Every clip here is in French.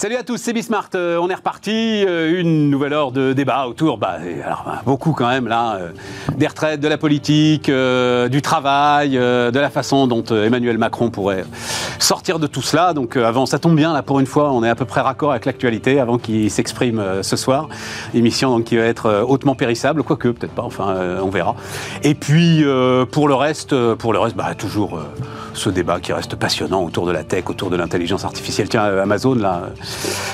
Salut à tous, c'est Bismart. Euh, on est reparti. Euh, une nouvelle heure de débat autour, bah, alors, bah, beaucoup quand même là, euh, des retraites, de la politique, du travail, de la façon dont Emmanuel Macron pourrait sortir de tout cela. Donc avant, ça tombe bien là pour une fois, on est à peu près raccord avec l'actualité avant qu'il s'exprime ce soir. Émission donc qui va être hautement périssable, quoique peut-être pas. Enfin, on verra. Et puis pour le reste, pour le reste, bah, toujours ce débat qui reste passionnant autour de la tech, autour de l'intelligence artificielle. Tiens, Amazon là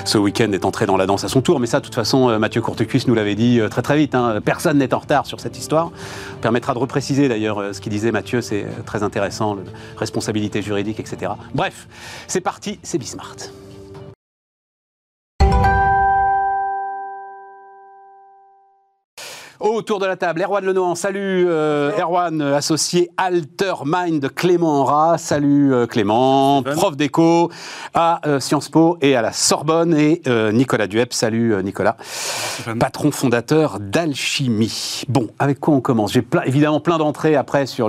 ce week-end est entré dans la danse à son tour. Mais ça, de toute façon, euh, Mathieu Courtecuisse nous l'avait dit euh, très très vite. Hein. Personne n'est en retard sur cette histoire. permettra de repréciser d'ailleurs euh, ce qu'il disait Mathieu, c'est très intéressant, responsabilité juridique, etc. Bref, c'est parti, c'est Bismart. Autour de la table, Erwan Lenoir, salut euh, Erwan, associé Altermind Clément Rat, salut euh, Clément, prof d'éco à euh, Sciences Po et à la Sorbonne, et Nicolas Duep, salut Nicolas, patron fondateur d'Alchimie. Bon, avec quoi on commence? J'ai évidemment plein d'entrées après sur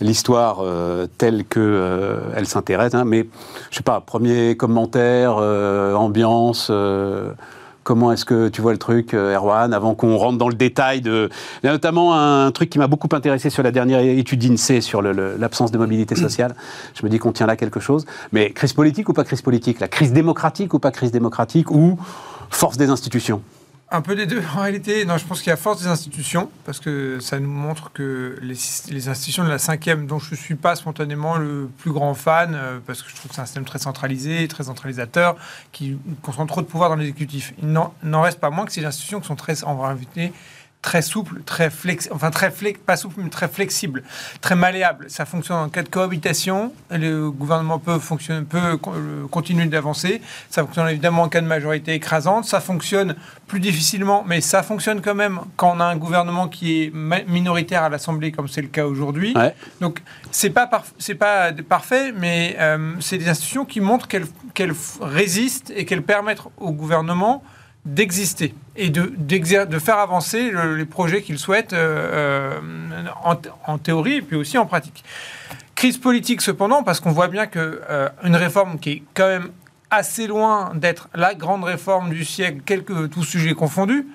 l'histoire le, telle que elle s'intéresse, hein, mais je sais pas, premier commentaire, ambiance Comment est-ce que tu vois le truc, euh, Erwan, avant qu'on rentre dans le détail de... Il y a notamment un truc qui m'a beaucoup intéressé sur la dernière étude INSEE sur l'absence de mobilité sociale. Je me dis qu'on tient là quelque chose. Mais crise politique ou pas crise politique? La crise démocratique ou pas crise démocratique? Ou force des institutions? Un peu des deux, en réalité. Non, je pense qu'il y a force des institutions, parce que ça nous montre que les, institutions de la cinquième, dont je ne suis pas spontanément le plus grand fan, euh, parce que je trouve que c'est un système très centralisé, très centralisateur, qui concentre trop de pouvoir dans l'exécutif. Il n'en reste pas moins que ces institutions qui sont très, en réalité, très souple, très flex, enfin très flex, pas souple, mais très flexible, très malléable. Ça fonctionne en cas de cohabitation. Le gouvernement peut fonctionner, peut euh, continuer d'avancer. Ça fonctionne évidemment en cas de majorité écrasante. Ça fonctionne plus difficilement, mais ça fonctionne quand même quand on a un gouvernement qui est minoritaire à l'Assemblée, comme c'est le cas aujourd'hui. Donc c'est pas c'est pas parfait, mais euh, c'est des institutions qui montrent qu'elles résistent et qu'elles permettent au gouvernement d'exister et de, faire avancer les projets qu'il souhaite euh, euh, en, théorie et puis aussi en pratique. Crise politique cependant, parce qu'on voit bien qu'une euh, une réforme qui est quand même assez loin d'être la grande réforme du siècle, quelques tous sujets confondus,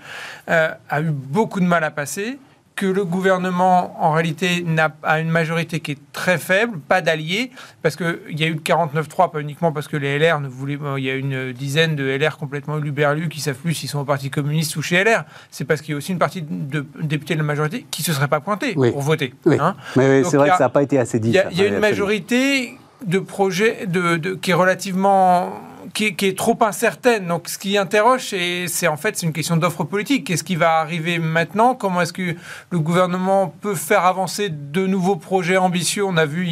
a eu beaucoup de mal à passer que le gouvernement, en réalité, a une majorité qui est très faible, pas d'alliés, parce qu'il y a eu le 49-3, pas uniquement parce que les LR ne voulaient. Il y a une dizaine de LR complètement luberlus qui savent plus s'ils sont au Parti communiste ou chez LR. C'est parce qu'il y a aussi une partie de députés de la majorité qui ne se seraient pas pointés pour voter. Oui. Hein. Mais c'est vrai que ça n'a pas été assez dit. Il y a, une majorité de projets de, qui est relativement qui, est trop incertaine. Donc, ce qui interroge, c'est en fait une question d'offre politique. Qu'est-ce qui va arriver maintenant? Comment est-ce que le gouvernement peut faire avancer de nouveaux projets ambitieux? On a vu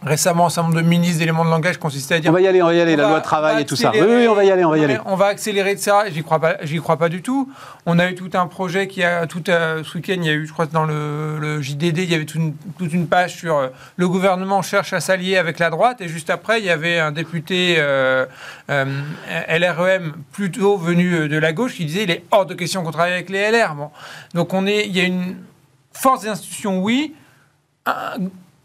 Récemment, un certain nombre de ministres d'éléments de langage consistait à dire. On va y aller, on va y aller, la loi de travail et tout ça. Oui, oui, on va y aller, on va y aller. On va accélérer, etc. J'y crois pas, j'y crois pas du tout. On a eu tout un projet qui a, tout euh, ce week-end, il y a eu, je crois, dans le, JDD, il y avait toute une, page sur euh, le gouvernement cherche à s'allier avec la droite. Et juste après, il y avait un député euh, LREM plutôt venu de la gauche qui disait il est hors de question qu'on travaille avec les LR. Bon. Donc on est, il y a une force des institutions, oui. Un,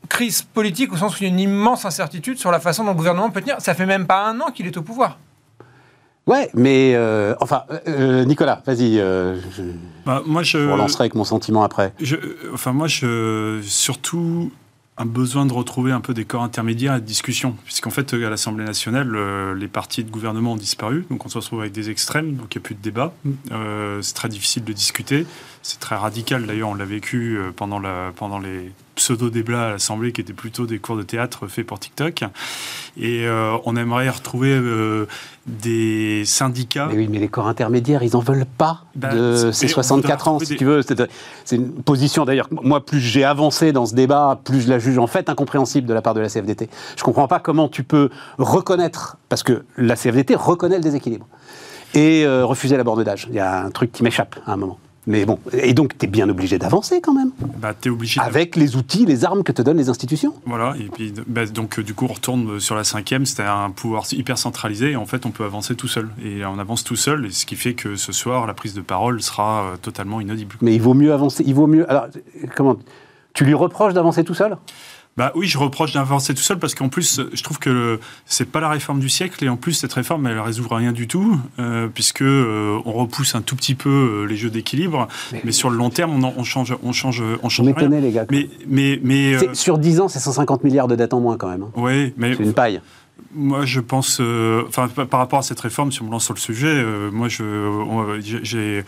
crise politique au sens où il y a une immense incertitude sur la façon dont le gouvernement peut tenir. Ça fait même pas un an qu'il est au pouvoir. Ouais, mais euh, enfin, euh, euh, Nicolas, vas-y. je, bah, moi, je, relancerai avec mon sentiment après. Je, enfin, moi, je, surtout un besoin de retrouver un peu des corps intermédiaires et de discussion, puisqu'en fait, à l'Assemblée nationale, les partis de gouvernement ont disparu, donc on se retrouve avec des extrêmes, donc il n'y a plus de débat. c'est très difficile de discuter. C'est très radical, d'ailleurs, on l'a vécu pendant, la, pendant les pseudo-débats à l'Assemblée qui étaient plutôt des cours de théâtre faits pour TikTok. Et euh, on aimerait retrouver euh, des syndicats. Mais oui, mais les corps intermédiaires, ils n'en veulent pas bah, de ces 64 ans, si tu veux. C'est une position, d'ailleurs, moi, plus j'ai avancé dans ce débat, plus je la juge en fait incompréhensible de la part de la CFDT. Je ne comprends pas comment tu peux reconnaître, parce que la CFDT reconnaît le déséquilibre, et euh, refuser la borne d'âge. Il y a un truc qui m'échappe à un moment. Mais bon, et donc tu es bien obligé d'avancer quand même. Bah, es obligé. Avec les outils, les armes que te donnent les institutions. Voilà, et puis bah, donc euh, du coup on retourne sur la cinquième, c'était un pouvoir hyper centralisé, et en fait on peut avancer tout seul. Et on avance tout seul, et ce qui fait que ce soir la prise de parole sera euh, totalement inaudible. Mais il vaut mieux avancer, il vaut mieux. Alors, comment Tu lui reproches d'avancer tout seul? Bah oui, je reproche d'avancer tout seul parce qu'en plus, je trouve que c'est pas la réforme du siècle et en plus cette réforme, elle résout rien du tout euh, puisque euh, on repousse un tout petit peu euh, les jeux d'équilibre, mais, sur le long terme, on, on change, on change, on change. Vous les gars. Mais, mais, mais sur 10 ans, c'est 150 milliards de dettes en moins quand même. Hein. Oui, mais c'est une paille. Moi, je pense, euh, enfin, par rapport à cette réforme, si on me lance sur le sujet, euh, moi, je ne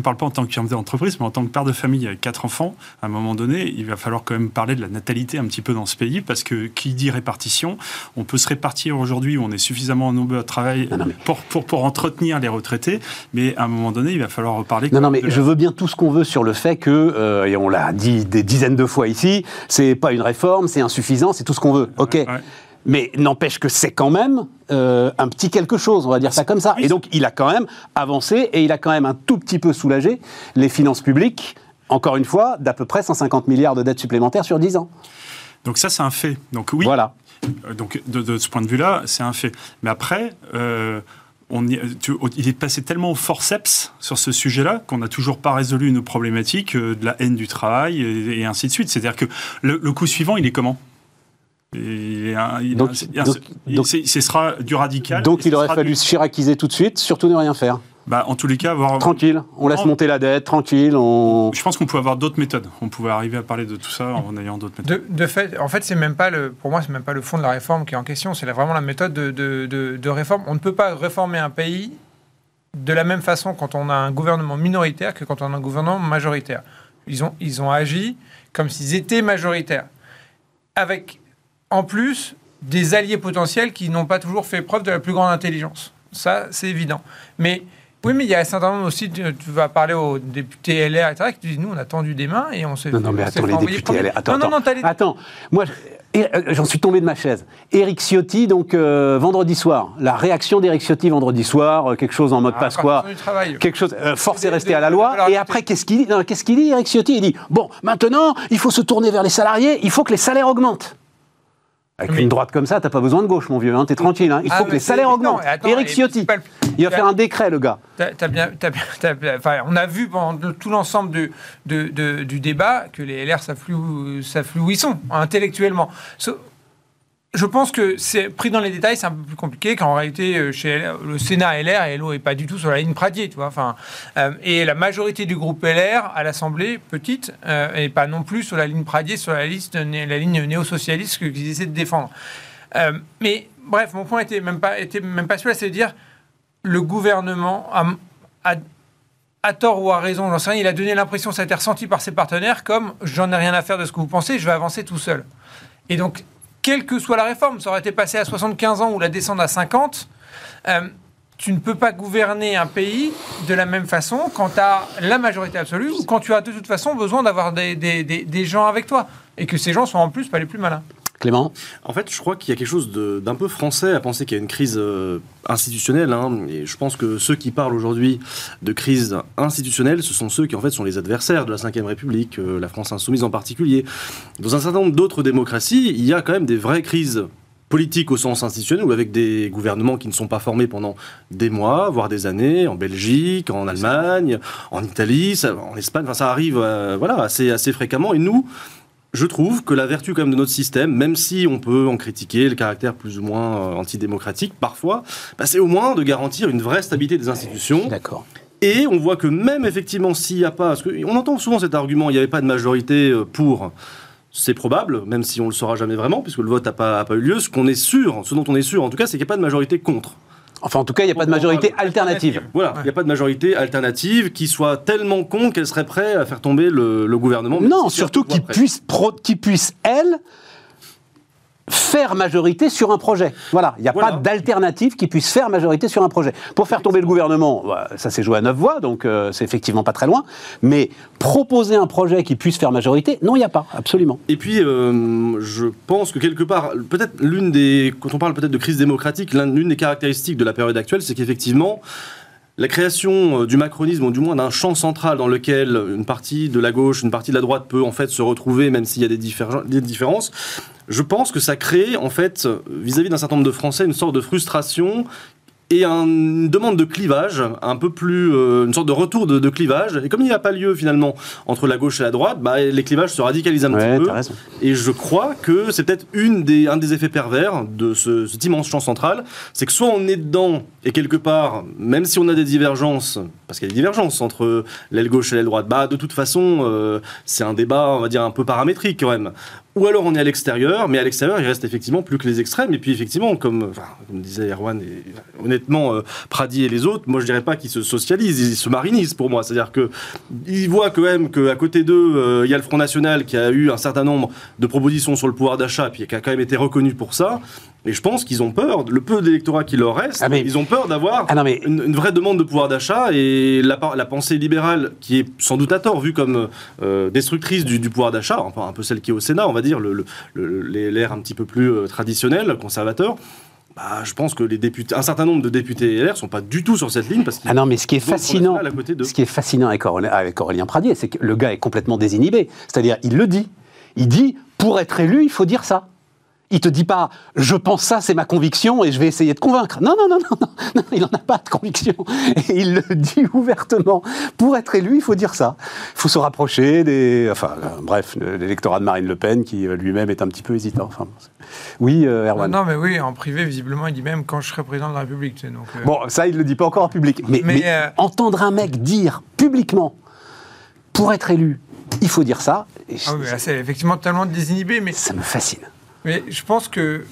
parle pas en tant que d'entreprise, mais en tant que père de famille avec quatre enfants, à un moment donné, il va falloir quand même parler de la natalité un petit peu dans ce pays, parce que qui dit répartition, on peut se répartir aujourd'hui où on est suffisamment nombreux à travailler pour, pour, pour, entretenir les retraités, mais à un moment donné, il va falloir reparler. Non, non, mais je veux bien tout ce qu'on veut sur le fait que, euh, et on l'a dit des dizaines de fois ici, c'est pas une réforme, c'est insuffisant, c'est tout ce qu'on veut. Ok. Mais n'empêche que c'est quand même euh, un petit quelque chose, on va dire ça comme ça. Et donc, il a quand même avancé et il a quand même un tout petit peu soulagé les finances publiques, encore une fois, d'à peu près 150 milliards de dettes supplémentaires sur 10 ans. Donc ça, c'est un fait. Donc oui. Voilà. Euh, donc de, ce point de vue-là, c'est un fait. Mais après, euh, on il est passé tellement au forceps sur ce sujet-là qu'on n'a toujours pas résolu une problématique de la haine du travail et, ainsi de suite. C'est-à-dire que le, le coup suivant, il est comment? Donc, ce sera du radical. Donc il aurait fallu se chiraciser tout de suite, surtout ne rien faire. Bah, en tous les cas, avoir... Tranquille, on laisse monter la dette, tranquille. On... Je pense qu'on pouvait avoir d'autres méthodes. On pouvait arriver à parler de tout ça en ayant d'autres méthodes. De, fait, en fait, c'est même pas le, pour moi, c'est même pas le fond de la réforme qui est en question. C'est vraiment la méthode de, de, réforme. On ne peut pas réformer un pays de la même façon quand on a un gouvernement minoritaire que quand on a un gouvernement majoritaire. Ils ont, ils ont agi comme s'ils étaient majoritaires. Avec en plus des alliés potentiels qui n'ont pas toujours fait preuve de la plus grande intelligence. Ça, c'est évident. Mais oui, mais il y a un certain nombre aussi, tu, vas parler aux députés LR, etc., qui disent, nous, on a tendu des mains et on s'est Non, non, mais attends, les députés LR, attends, non, non, non, attends, moi, euh, j'en suis tombé de ma chaise. Éric Ciotti, donc euh, vendredi soir, la réaction d'Éric Ciotti vendredi soir, euh, quelque chose en mode ah, Pasqua, quelque chose, force est restée à la loi. Et après, qu'est-ce qu'il dit? Qu'est-ce qu'il dit, Éric Ciotti? Il dit bon, maintenant, il faut se tourner vers les salariés, il faut que les salaires augmentent. Avec une droite comme ça, t'as pas besoin de gauche, mon vieux. Hein, T'es tranquille. Hein. Il faut ah, que les salaires augmentent. Éric Ciotti, il va faire un décret, le gars. bien, enfin, on a vu pendant tout l'ensemble du, du débat que les LR plus, où ils sont, intellectuellement je pense que c'est pris dans les détails, c'est un peu plus compliqué qu'en réalité, euh, chez le Sénat LR et LO n'est pas du tout sur la ligne Pradier, tu vois. Enfin, euh, et la majorité du groupe LR à l'Assemblée, petite, euh, pas non plus sur la ligne Pradier, sur la, liste, la ligne néo-socialiste qu'ils essaient de défendre. mais bref, mon point était même pas, était même pas celui-là, c'est de dire le gouvernement a tort ou a raison, j'en sais rien, il a donné l'impression, ça a été ressenti par ses partenaires comme j'en ai rien à faire de ce que vous pensez, je vais avancer tout seul. Et donc, quelle que soit la réforme, ça aurait été passé à 75 ans ou la descendre à 50, euh, tu ne peux pas gouverner un pays de la même façon quand tu as la majorité absolue ou quand tu as de toute façon besoin d'avoir des, des, gens avec toi et que ces gens sont en plus pas les plus malins. Clément En fait, je crois qu'il y a quelque chose d'un peu français à penser qu'il y a une crise euh, institutionnelle. Hein, et je pense que ceux qui parlent aujourd'hui de crise institutionnelle, ce sont ceux qui en fait sont les adversaires de la Ve République, euh, la France insoumise en particulier. Dans un certain nombre d'autres démocraties, il y a quand même des vraies crises politiques au sens institutionnel ou avec des gouvernements qui ne sont pas formés pendant des mois, voire des années, en Belgique, en Allemagne, en Italie, en Espagne, enfin, ça arrive euh, voilà, assez, assez fréquemment. Et nous, je trouve que la vertu quand même de notre système, même si on peut en critiquer le caractère plus ou moins euh, antidémocratique parfois, bah, c'est au moins de garantir une vraie stabilité des institutions. D'accord. Et on voit que même effectivement s'il n'y a pas, parce on entend souvent cet argument, il n'y avait pas de majorité euh, pour. C'est probable, même si on ne le saura jamais vraiment, puisque le vote n'a pas, pas eu lieu. Ce qu'on est sûr, ce dont on est sûr en tout cas, c'est qu'il n'y a pas de majorité contre. Enfin, en tout cas, il n'y a pas de majorité alternative. Voilà, il n'y a pas de majorité alternative qui soit tellement con qu'elle serait prête à faire tomber le, gouvernement. Non, surtout qui puisse, qui puisse, elle, faire majorité sur un projet. Voilà, il n'y a pas d'alternative qui puisse faire majorité sur un projet. Pour faire tomber le gouvernement, bah, ça s'est joué à neuf voix, donc euh, c'est effectivement pas très loin. Mais proposer un projet qui puisse faire majorité, non, il n'y a pas, absolument. Et puis, euh, je pense que quelque part, peut-être l'une des, quand on parle peut-être de crise démocratique, l'une des caractéristiques de la période actuelle, c'est qu'effectivement, la création euh, du macronisme, ou du moins d'un champ central dans lequel une partie de la gauche, une partie de la droite peut en fait se retrouver, même s'il y a des, des différences, je pense que ça crée, en fait, vis-à-vis d'un certain nombre de Français, une sorte de frustration et une demande de clivage, un peu plus, euh, une sorte de retour de, clivage. Et comme il n'y a pas lieu finalement entre la gauche et la droite, bah, les clivages se radicalisent un petit peu. Et je crois que c'est peut-être une des, un des effets pervers de ce, cet immense champ central, c'est que soit on est dedans et quelque part, même si on a des divergences, parce qu'il y a des divergences entre l'aile gauche et l'aile droite, bah de toute façon, euh, c'est un débat, on va dire un peu paramétrique quand même. Ou alors on est à l'extérieur, mais à l'extérieur, il reste effectivement plus que les extrêmes. Et puis effectivement, comme, comme disait Erwan, et, honnêtement, euh, Pradi et les autres, moi je dirais pas qu'ils se socialisent, ils se marinisent pour moi. C'est-à-dire qu'ils voient quand même qu'à côté d'eux, euh, il y a le Front National qui a eu un certain nombre de propositions sur le pouvoir d'achat, puis qui a quand même été reconnu pour ça. Et je pense qu'ils ont peur, le peu d'électorat qui leur reste, ah, ils ont peur d'avoir ah, une, vraie demande de pouvoir d'achat et la, la, pensée libérale, qui est sans doute à tort vue comme euh, destructrice du, pouvoir d'achat, enfin un peu celle qui est au Sénat, on va dire, le, l'air un petit peu plus euh, traditionnel, conservateur. Bah, je pense que les députés, un certain nombre de députés LR sont pas du tout sur cette ligne parce ah non, mais ce qui est fascinant, ce qui est fascinant avec Aurélien, avec Aurélien Pradier, c'est que le gars est complètement désinhibé. C'est-à-dire, il le dit. Il dit, pour être élu, il faut dire ça. Il te dit pas, je pense ça, c'est ma conviction et je vais essayer de convaincre. Non, non, non, non, non, il n'en a pas de conviction. Et il le dit ouvertement. Pour être élu, il faut dire ça. Il faut se rapprocher des. Enfin, euh, bref, l'électorat de Marine Le Pen, qui euh, lui-même est un petit peu hésitant. Enfin, oui, euh, Erwan. Non, mais oui, en privé, visiblement, il dit même quand je serai président de la République. donc, Bon, ça, il ne le dit pas encore en public. Mais, entendre un mec dire publiquement, pour être élu, il faut dire ça. Ah oui, c'est effectivement tellement désinhibé, mais. Ça me fascine. Mais je pense que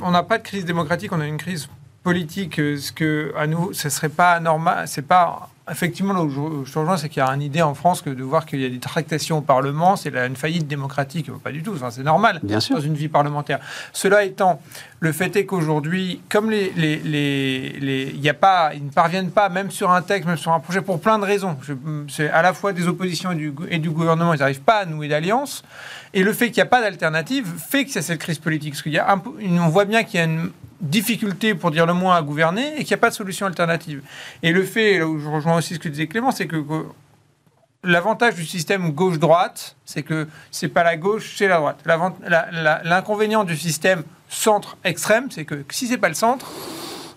on n'a pas de crise démocratique, on a une crise politique. Euh, ce que à nous, ce serait pas normal. C'est pas effectivement là où je, rejoins, c'est qu'il y a une idée en France que de voir qu'il y a des tractations au Parlement, c'est une faillite démocratique. Pas du tout. Enfin, c'est normal Bien sûr. dans une vie parlementaire. Cela étant, le fait est qu'aujourd'hui, comme les, les, les, y a pas, ils ne parviennent pas, même sur un texte, même sur un projet, pour plein de raisons. C'est à la fois des oppositions et du, et du gouvernement, ils n'arrivent pas à nouer d'alliance. Et le fait qu'il n'y a pas d'alternative fait que c'est cette crise politique. Parce qu'il y a un, on voit bien qu'il y a une difficulté, pour dire le moins, à gouverner et qu'il n'y a pas de solution alternative. Et le fait, là où je rejoins aussi ce que disait Clément, c'est que, l'avantage du système gauche-droite, c'est que c'est pas la gauche, c'est la droite. L'inconvénient du système centre-extrême, c'est que si c'est pas le centre,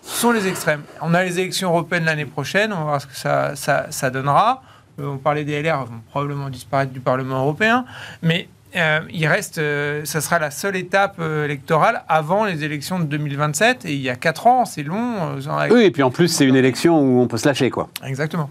ce sont les extrêmes. On a les élections européennes l'année prochaine, on va voir ce que ça, ça, ça donnera. Euh, on parlait des LR, vont probablement disparaître du Parlement européen, mais euh, il reste, euh, ça sera la seule étape euh, électorale avant les élections de 2027. Et il y a 4 ans, c'est long. oui, et puis en plus, c'est une élection où on peut se lâcher, quoi. Exactement.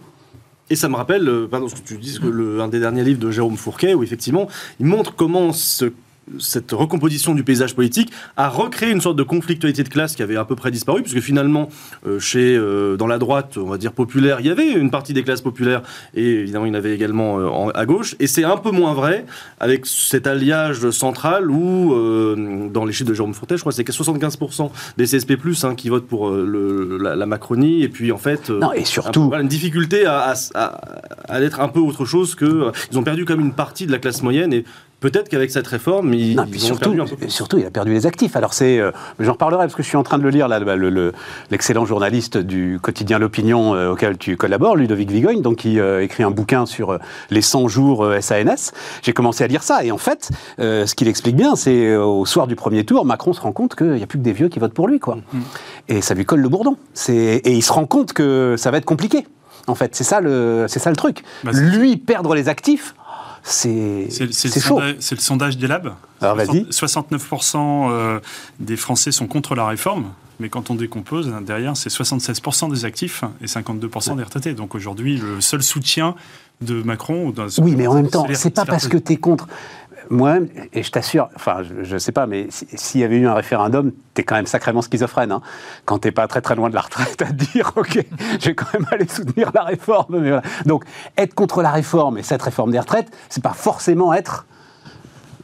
Et ça me rappelle, pardon, ce que tu dis, que le, un des derniers livres de Jérôme Fourquet, où effectivement, il montre comment ce cette recomposition du paysage politique a recréé une sorte de conflictualité de classe qui avait à peu près disparu, puisque finalement, euh, chez, euh, dans la droite, on va dire populaire, il y avait une partie des classes populaires, et évidemment, il y en avait également euh, à gauche. Et c'est un peu moins vrai avec cet alliage central où, dans les chiffres de Jérôme Fourtet, je crois que c'est 75% des CSP+, hein, qui votent pour le, la, Macronie, et puis en fait... non, et surtout... une difficulté à, à, à, être un peu autre chose que... ils ont perdu comme une partie de la classe moyenne, et Peut-être qu'avec cette réforme, il, non, surtout, surtout, il a perdu les actifs. Alors c'est, euh, j'en reparlerai parce que je suis en train de le lire là, l'excellent journaliste du quotidien L'Opinion euh, auquel tu collabores, Ludovic Vigogne, donc qui euh, écrit un bouquin sur les 100 jours SANS. J'ai commencé à lire ça et en fait, ce qu'il explique bien, c'est au soir du premier tour, Macron se rend compte qu'il n'y a plus que des vieux qui votent pour lui, quoi. Mm. Et ça lui colle le bourdon. Et il se rend compte que ça va être compliqué. En fait, c'est ça le, c'est ça le truc. Bah, lui perdre les actifs, c'est chaud. C'est le sondage des labs. Alors vas-y. 69% euh, des Français sont contre la réforme. Mais quand on décompose, derrière, c'est 76% des actifs et 52% des retraités. Donc aujourd'hui, le seul soutien de Macron. Oui, mais en même temps, c'est pas parce que tu es contre moi, et je t'assure, enfin, je ne sais pas, mais s'il y avait eu un référendum, tu es quand même sacrément schizophrène. Hein, quand tu pas très très loin de la retraite à te dire, OK, je vais quand même aller soutenir la réforme. Donc, être contre la réforme et cette réforme des retraites, c'est pas forcément être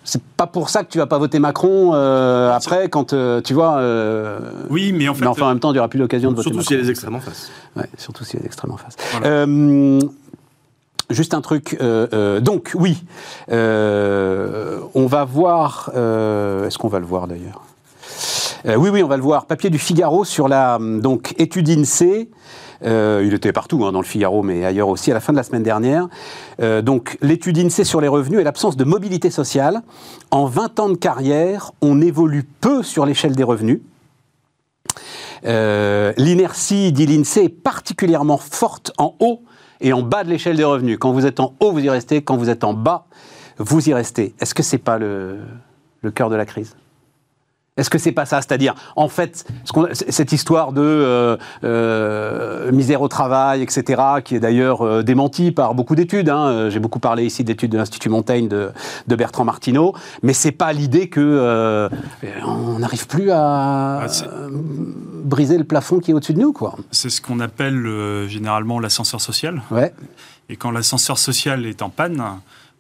c'est pas pour ça que tu vas pas voter Macron euh, après quand euh, tu vois. Euh, oui, mais en fait. Mais enfin, en même temps, il n'y aura plus l'occasion de voter. Surtout s'il y a des extrêmes en face. Ouais, surtout s'il y a des extrêmes en face. Juste un truc. Euh, euh, donc, oui, euh, on va voir. Est-ce qu'on va le voir d'ailleurs Oui, oui, on va le voir. Papier du Figaro sur la donc étude INSEE. il était partout hein, dans le Figaro, mais ailleurs aussi, à la fin de la semaine dernière. donc, l'étude INSEE sur les revenus et l'absence de mobilité sociale. En 20 ans de carrière, on évolue peu sur l'échelle des revenus. l'inertie, dit est particulièrement forte en haut et en bas de l'échelle des revenus. Quand vous êtes en haut, vous y restez. Quand vous êtes en bas, vous y restez. Est-ce que c'est pas le, le cœur de la crise? Est-ce que c'est pas ça? C'est-à-dire, en fait, cette histoire de euh, euh, misère au travail, etc., qui est d'ailleurs euh, démentie par beaucoup d'études. Hein. J'ai beaucoup parlé ici d'études de l'Institut Montaigne de, Bertrand Martineau, mais c'est pas l'idée que on n'arrive plus à ah, briser le plafond qui est au-dessus de nous, quoi. C'est ce qu'on appelle généralement l'ascenseur social. Ouais. Et quand l'ascenseur social est en panne,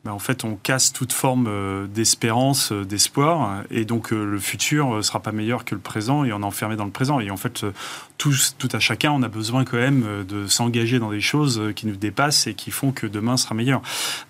ben, en fait, on casse toute forme euh, d'espérance, euh, d'espoir, et donc euh, le futur sera pas meilleur que le présent, et on est enfermé dans le présent. Et en fait, tous, tout à chacun, on a besoin quand même de s'engager dans des choses qui nous dépassent et qui font que demain sera meilleur.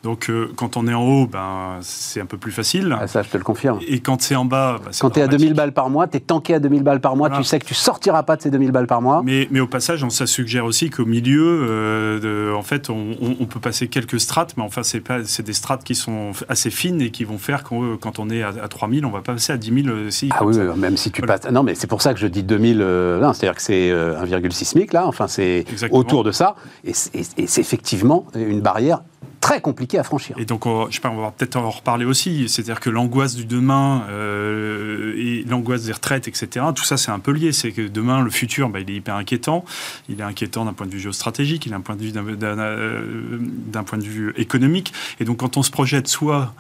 Donc, quand on est en haut, ben, c'est un peu plus facile. Ah, ça, je te le confirme. Et quand c'est en bas, ben, quand tu es à 2000 balles par mois, tu es tanké à 2000 balles par mois, tu sais que tu sortiras pas de ces 2000 balles par mois. Mais, mais au passage, ça suggère aussi qu'au milieu, de, en fait, on, on, peut passer quelques strates, mais enfin, c'est pas, c'est des strates qui sont assez fines et qui vont faire que quand on est à, 3000, on va passer à 10 000 aussi. Ah oui, même si tu passes. Non, mais c'est pour ça que je dis 2000. Euh, c'est-à-dire que c'est 1,6 euh, SMIC, là. Enfin, c'est autour de ça. Et c'est effectivement une barrière très compliqué à franchir. Et donc, on, je sais pas, on va peut-être en reparler aussi. C'est-à-dire que l'angoisse du demain euh, et l'angoisse des retraites, etc., tout ça, c'est un peu lié. C'est que demain, le futur, bah, il est hyper inquiétant. Il est inquiétant d'un point de vue géostratégique, il est un point de vue d'un point de vue économique. Et donc, quand on se projette soit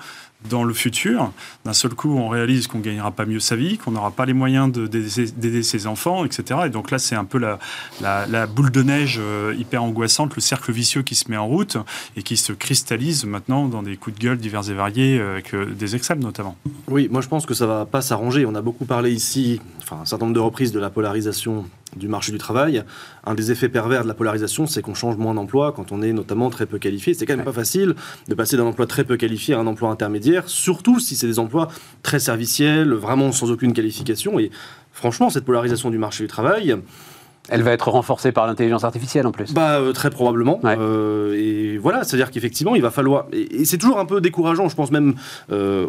dans le futur, d'un seul coup, on réalise qu'on gagnera pas mieux sa vie, qu'on n'aura pas les moyens d'aider ses enfants, etc. Et donc là, c'est un peu la, boule de neige euh, hyper angoissante, le cercle vicieux qui se met en route et qui se cristallise maintenant dans des coups de gueule divers et variés, euh, avec euh, des extrêmes notamment. Oui, moi je pense que ça va pas s'arranger. On a beaucoup parlé ici, enfin un certain nombre de reprises, de la polarisation du marché du travail. Un des effets pervers de la polarisation, c'est qu'on change moins d'emploi quand on est notamment très peu qualifié. C'est quand même pas facile de passer d'un emploi très peu qualifié à un emploi intermédiaire, surtout si c'est des emplois très serviciels, vraiment sans aucune qualification. Et franchement, cette polarisation du marché du travail, elle va être renforcée par l'intelligence artificielle en plus. Bah euh, très probablement. Euh, et voilà, c'est-à-dire qu'effectivement, il va falloir. Et, c'est toujours un peu décourageant, je pense même, euh,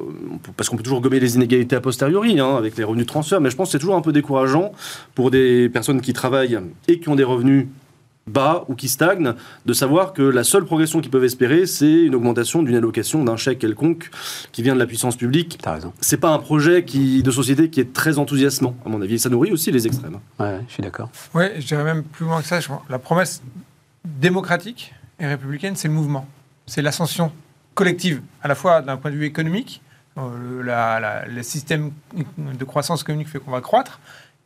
parce qu'on peut toujours gommer les inégalités a posteriori hein, avec les revenus de transfert, mais je pense que c'est toujours un peu décourageant pour des personnes qui travaillent et qui ont des revenus bas ou qui stagne, de savoir que la seule progression qu'ils peuvent espérer, c'est une augmentation d'une allocation d'un chèque quelconque qui vient de la puissance publique. T'as raison. C'est pas un projet qui, de société qui est très enthousiasmant, à mon avis. Et ça nourrit aussi les extrêmes. Ouais, je suis d'accord. Ouais, je dirais même plus loin que ça. La promesse démocratique et républicaine, c'est le mouvement. C'est l'ascension collective, à la fois d'un point de vue économique, euh, le système de croissance économique fait qu'on va croître,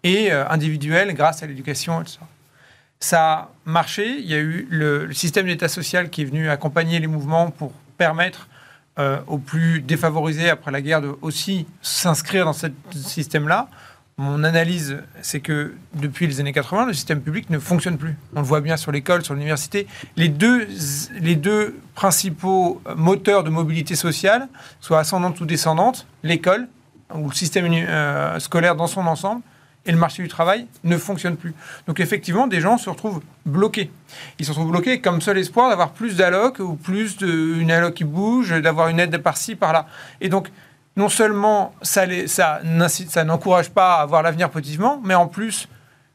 et euh, individuel grâce à l'éducation, etc ça a marché. Il y a eu le, système d'État social qui est venu accompagner les mouvements pour permettre euh, aux plus défavorisés après la guerre de aussi s'inscrire dans ce système-là. Mon analyse, c'est que depuis les années 80, le système public ne fonctionne plus. On le voit bien sur l'école, sur l'université. Les deux, les deux principaux moteurs de mobilité sociale, soit ascendante ou descendante, l'école ou le système euh, scolaire dans son ensemble, et le marché du travail ne fonctionne plus. Donc effectivement, des gens se retrouvent bloqués. Ils se retrouvent bloqués comme seul espoir d'avoir plus d'alloc ou plus d'une alloc qui bouge, d'avoir une aide par-ci, par-là. Et donc, non seulement ça, ça, n'encourage pas à avoir l'avenir positivement, mais en plus,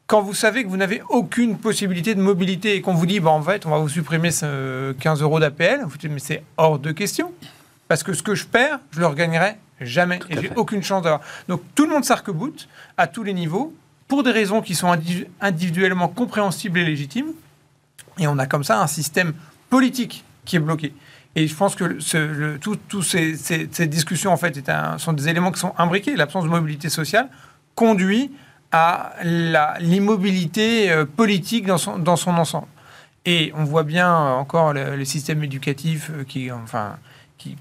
quand vous savez que vous n'avez aucune possibilité de mobilité et qu'on vous dit, bah, en fait, on va vous supprimer ce 15 euros d'APL, vous dites, mais c'est hors de question. Parce que ce que je perds, je le regagnerai Jamais. et j'ai aucune chance d'avoir. Donc tout le monde s'arc-boute à tous les niveaux pour des raisons qui sont individuellement compréhensibles et légitimes. Et on a comme ça un système politique qui est bloqué. Et je pense que toutes ces, ces, discussions en fait est un, sont des éléments qui sont imbriqués. L'absence de mobilité sociale conduit à l'immobilité euh, politique dans son, dans son ensemble. Et on voit bien encore le, le système éducatif euh, qui, enfin, qui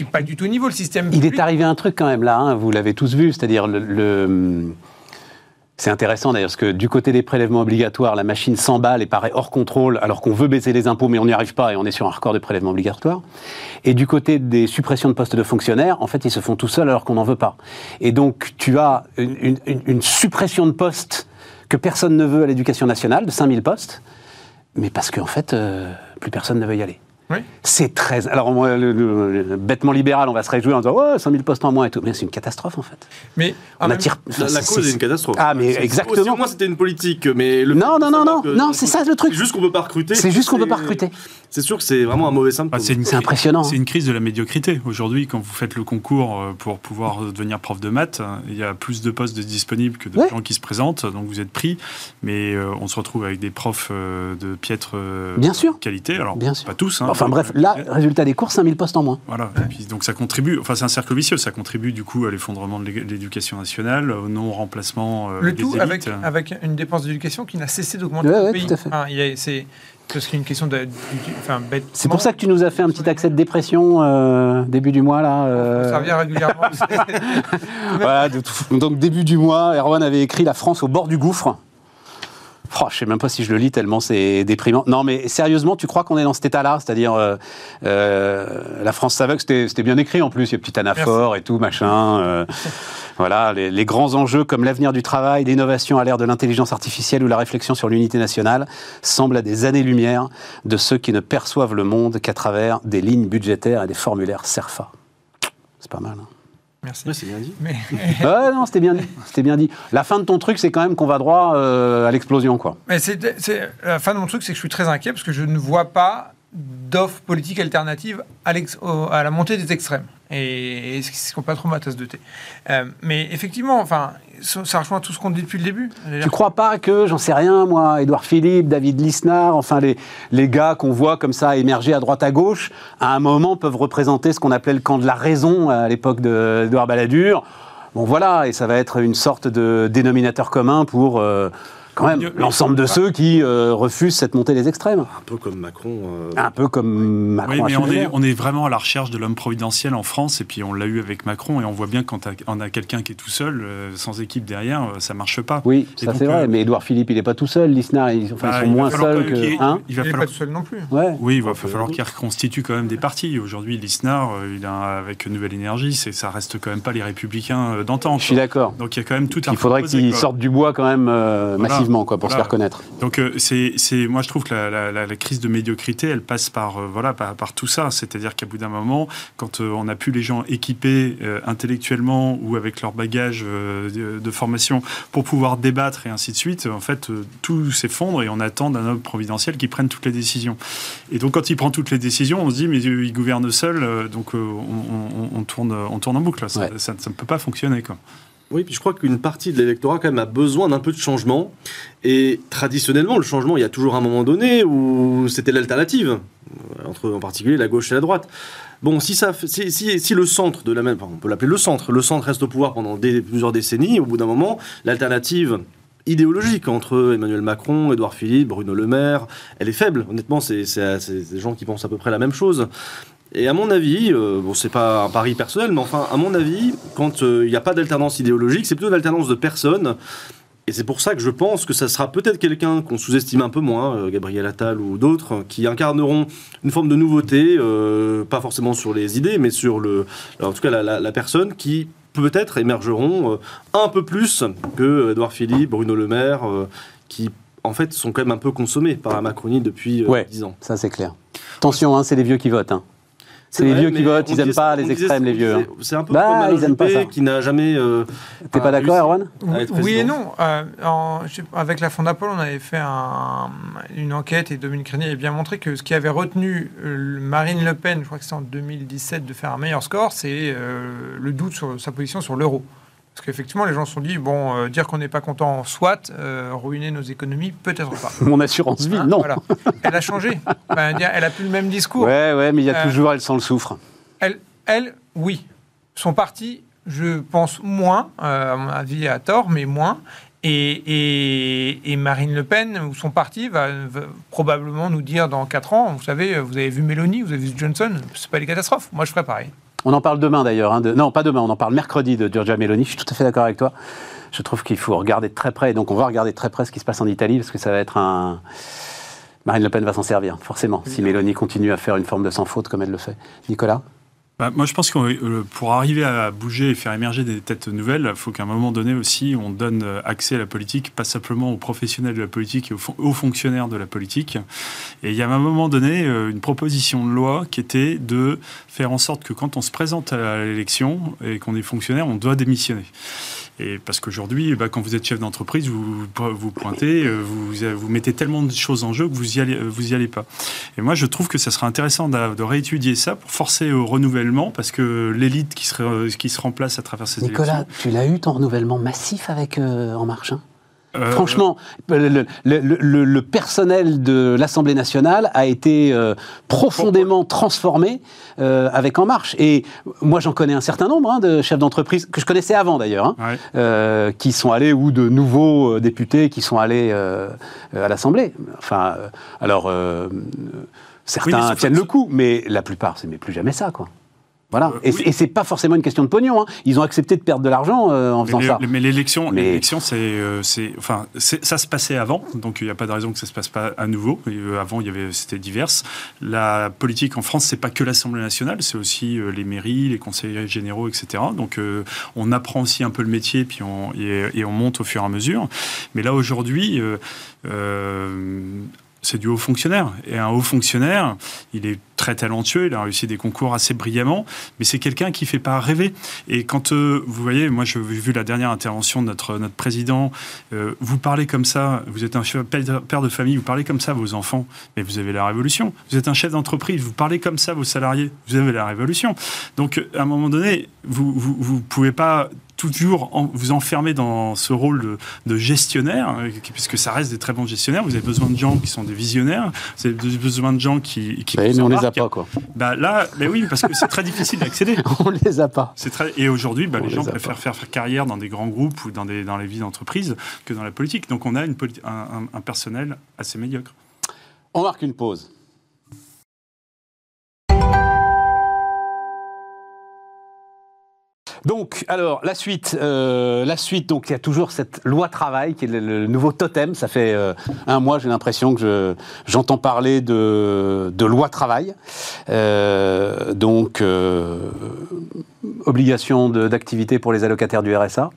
n'est pas du tout au niveau, le système. Il est arrivé un truc quand même là, hein, vous l'avez tous vu, c'est-à-dire le, c'est intéressant d'ailleurs, parce que du côté des prélèvements obligatoires, la machine s'emballe et paraît hors contrôle, alors qu'on veut baisser les impôts, mais on n'y arrive pas et on est sur un record de prélèvements obligatoires. Et du côté des suppressions de postes de fonctionnaires, en fait, ils se font tout seuls alors qu'on n'en veut pas. Et donc, tu as une, suppression de postes que personne ne veut à l'éducation nationale, de 5000 postes, mais parce qu'en fait, euh, plus personne ne veut y aller. Oui. C'est très. Alors, moi, le, le- le bêtement libéral, on va se réjouir en disant Ouais, 100 000 postes en moins et tout. Mais c'est une catastrophe, en fait. Mais On même- attire. La, la cause c'est- est une catastrophe. Ah, mais exactement. Aussi, au moins, c'était une politique. Mais le Non, non, non, non. Non, c'est ça le truc. C'est juste qu'on peut pas recruter. C'est juste qu'on peut pas recruter. C'est sûr que c'est vraiment un mauvais symptôme. Ah, c'est impressionnant. C'est hein. une crise de la médiocrité. Aujourd'hui, quand vous faites le concours euh, pour pouvoir devenir prof de maths, euh, il y a plus de postes disponibles que de gens qui se présentent, donc vous êtes pris. Mais euh, on se retrouve avec des profs de piètre Bien sûr. qualité. Alors, Bien sûr. pas tous. hein. Enfin bref, là, résultat des cours, 5000 postes en moins. Voilà. Et puis, donc ça contribue. Enfin, c'est un cercle vicieux. Ça contribue du coup à l'effondrement de l'é- l'éducation nationale, au non-remplacement euh, le des tout élites. avec, avec une dépense d'éducation qui n'a cessé d'augmenter le ouais, pays. tout à fait. Enfin, c'est une question de, enfin, bête. C'est pour ça que tu nous as fait un petit accès de dépression euh, début du mois, là. euh, Ça revient régulièrement. Voilà, de tout- donc début du mois, Erwan avait écrit La France au bord du gouffre. Oh, je sais même pas si je le lis tellement c'est déprimant. Non, mais sérieusement, tu crois qu'on est dans cet état-là? C'est-à-dire, euh, euh, la France s'aveugle, c'était c'était bien écrit en plus, il y a petit anaphore et tout, machin. euh, voilà, les, les grands enjeux comme l'avenir du travail, l'innovation à l'ère de l'intelligence artificielle ou la réflexion sur l'unité nationale semblent à des années-lumière de ceux qui ne perçoivent le monde qu'à travers des lignes budgétaires et des formulaires CERFA. C'est pas mal. hein. Merci. Ouais, c'est bien dit. Mais, non, c'était bien dit. C'était bien dit. La fin de ton truc, c'est quand même qu'on va droit euh, à l'explosion, quoi. mais c'est, c'est- la fin de mon truc, c'est que je suis très inquiet parce que je ne vois pas d'offres politiques alternatives à, la montée des extrêmes. Et, et c'est pas trop ma tasse de thé. Euh, mais effectivement, enfin, ça, rejoint tout ce qu'on dit depuis le début. Tu crois pas que, j'en sais rien, moi, Édouard Philippe, David Lisnard, enfin les, les gars qu'on voit comme ça émerger à droite à gauche, à un moment peuvent représenter ce qu'on appelait le camp de la raison à l'époque d'Edouard Balladur. Bon voilà, et ça va être une sorte de dénominateur commun pour euh, quand même l'ensemble de ceux qui euh, refusent cette montée des extrêmes. Un peu comme Macron. euh, Un peu comme Macron Oui, mais on est, faire. on est vraiment à la recherche de l'homme providentiel en France, et puis on l'a eu avec Macron, et on voit bien quand on a quelqu'un qui est tout seul, euh, sans équipe derrière, euh, ça marche pas. Oui, Et ça c'est vrai, euh, mais Édouard Philippe, il n'est pas tout seul, Lisnard, ils, enfin, bah, ils sont il va moins falloir seuls que... Hein il va Il n'est falloir pas tout seul non plus. ouais. Oui, il va falloir qu'il reconstitue quand même des partis. Aujourd'hui, l'ISNAR, euh, il a, avec Nouvelle Énergie, ça reste quand même pas les républicains d'antan. Je suis d'accord. Donc il y a quand même tout un Il faudrait qu'ils sortent du bois quand même euh, Quoi, pour se faire connaître. Donc euh, c'est, moi je trouve que la, la- la- la crise de médiocrité, elle passe par euh, voilà par, par tout ça. C'est-à-dire qu'à bout d'un moment, quand euh, on n'a plus les gens équipés euh, intellectuellement ou avec leur bagage de, formation pour pouvoir débattre et ainsi de suite, en fait tout s'effondre et on attend d'un homme providentiel qui prenne toutes les décisions. Et donc quand il prend toutes les décisions, on se dit mais il gouverne seul, donc on, on- on tourne on tourne en boucle. Ça, Ouais. ça- ça ne peut pas fonctionner quoi. Oui, puis je crois qu'une partie de l'électorat quand même a besoin d'un peu de changement. Et traditionnellement, le changement, il y a toujours un moment donné où c'était l'alternative, euh, entre en particulier la gauche et la droite. Bon, si, ça, si, si, le centre de la même, on peut l'appeler le centre, le centre reste au pouvoir pendant plusieurs décennies, au bout d'un moment, l'alternative idéologique entre Emmanuel Macron, Édouard Philippe, Bruno Le Maire, elle est faible. Honnêtement, c'est des gens qui pensent à peu près la même chose. Et à mon avis, euh, bon, c'est pas un pari personnel, mais enfin, à mon avis, quand euh, il n'y a pas d'alternance idéologique, c'est plutôt une alternance de personnes. Et c'est pour ça que je pense que ça sera peut-être quelqu'un qu'on sous-estime un peu moins, euh, Gabriel Attal ou d'autres, qui incarneront une forme de nouveauté, euh, pas forcément sur les idées, mais sur le, en tout cas la, la- la personne qui peut-être émergeront un peu plus que Edouard Philippe, Bruno Le Maire, qui en fait sont quand même un peu consommés par la Macronie depuis Ouais. 10 ans. Ça c'est clair. Attention, hein, c'est les vieux qui votent. hein. C'est les vieux qui votent, ils n'aiment pas les extrêmes, les vieux. hein. C'est un peu Bah, comme ils aiment pas ça. qui n'a jamais. euh, T'es pas d'accord. Erwan Oui, et non. Euh, en- avec la Fondapol, on avait fait un- une enquête et Dominique Régnier avait bien montré que ce qui avait retenu euh, Marine Le Pen, je crois que c'était en 2017, de faire un meilleur score, c'est euh, le doute sur sa position sur l'euro. Parce qu'effectivement, les gens se sont dit, bon, euh, dire qu'on n'est pas content, soit, euh, ruiner nos économies, peut-être pas. Mon assurance vie, Hein, non. voilà. Elle a changé. Dire, elle a plus le même discours. Ouais, ouais, mais il y a Euh, toujours elle sans le soufre. Elle, elle, oui. Son parti, je pense moins, à mon avis à tort, mais moins. Et, et- et Marine Le Pen, ou son parti, va, va probablement nous dire dans 4 ans, vous savez, vous avez vu Mélanie, vous avez vu Johnson, c'est pas des catastrophes. Moi, je ferais pareil. On en parle demain d'ailleurs. hein, de- Non, pas demain, on en parle mercredi de Giorgia Meloni. Je suis tout à fait d'accord avec toi. Je trouve qu'il faut regarder de très près. Et donc on va regarder de très près ce qui se passe en Italie parce que ça va être un. Marine Le Pen va s'en servir, forcément, si Mélanie continue à faire une forme de sans faute comme elle le fait. Nicolas? Bah, moi, je pense que euh, pour arriver à bouger et faire émerger des têtes nouvelles, il faut qu'à un moment donné aussi, on donne euh, accès à la politique, pas simplement aux professionnels de la politique et aux, fonctionnaires de la politique. Et il y a à un moment donné euh, une proposition de loi qui était de faire en sorte que quand on se présente à l'élection et qu'on est fonctionnaire, on doit démissionner. Et parce qu'aujourd'hui, bah, quand vous êtes chef d'entreprise, vous vous pointez, euh, vous, vous mettez tellement de choses en jeu que vous y allez, euh, vous y allez pas. Et moi, je trouve que ça serait intéressant de, réétudier ça pour forcer au renouvellement, parce que l'élite qui se, euh, qui se remplace à travers ces Nicolas, tu l'as eu ton renouvellement massif avec En Marche hein? Euh, Franchement, le, personnel de l'Assemblée nationale a été euh, profondément transformé euh, avec En Marche. Et moi, j'en connais un certain nombre hein, de chefs d'entreprise, que je connaissais avant d'ailleurs, hein, qui sont allés, ou de nouveaux députés qui sont allés à l'Assemblée. Enfin, alors, certains tiennent le coup, mais la plupart, c'est mais plus jamais ça, quoi. Voilà. Euh, et, ce c'est pas forcément une question de pognon. Hein. Ils ont accepté de perdre de l'argent euh, en faisant ça. Mais l'élection, l'élection, euh, c'est, enfin, ça se passait avant, donc il n'y a pas de raison que ça se passe pas à nouveau. avant, il y avait, c'était diverse. La politique en France, c'est pas que l'Assemblée nationale, c'est aussi les mairies, les conseillers généraux, etc. Donc, on apprend aussi un peu le métier, puis on, et, on monte au fur et à mesure. Mais là aujourd'hui, c'est du haut fonctionnaire. Et un haut fonctionnaire, il est très talentueux, il a réussi des concours assez brillamment, mais c'est quelqu'un qui ne fait pas rêver. Et quand euh, vous voyez, moi j'ai vu la dernière intervention de notre, notre président, euh, vous parlez comme ça, vous êtes un père de famille, vous parlez comme ça à vos enfants, mais vous avez la révolution. Vous êtes un chef d'entreprise, vous parlez comme ça à vos salariés, vous avez la révolution. Donc à un moment donné, vous ne pouvez pas toujours vous enfermer dans ce rôle de, gestionnaire, hein, puisque ça reste des très bons gestionnaires. Vous avez besoin de gens qui sont des visionnaires, vous avez besoin de gens qui. qui bah, mais on les a pas, quoi. Bah, là, mais oui, parce que c'est très difficile d'accéder. on les a pas. Très, et aujourd'hui, bah, les, gens préfèrent faire, faire, carrière dans des grands groupes ou dans, des, dans les vies d'entreprise que dans la politique. Donc on a une, un personnel assez médiocre. On marque une pause. Donc, alors, la suite, euh, la suite, donc il y a toujours cette loi travail qui est le, nouveau totem. Ça fait euh, un mois, j'ai l'impression que j'entends parler de, de, loi travail. Euh, donc, obligation d'activité pour les allocataires du RSA.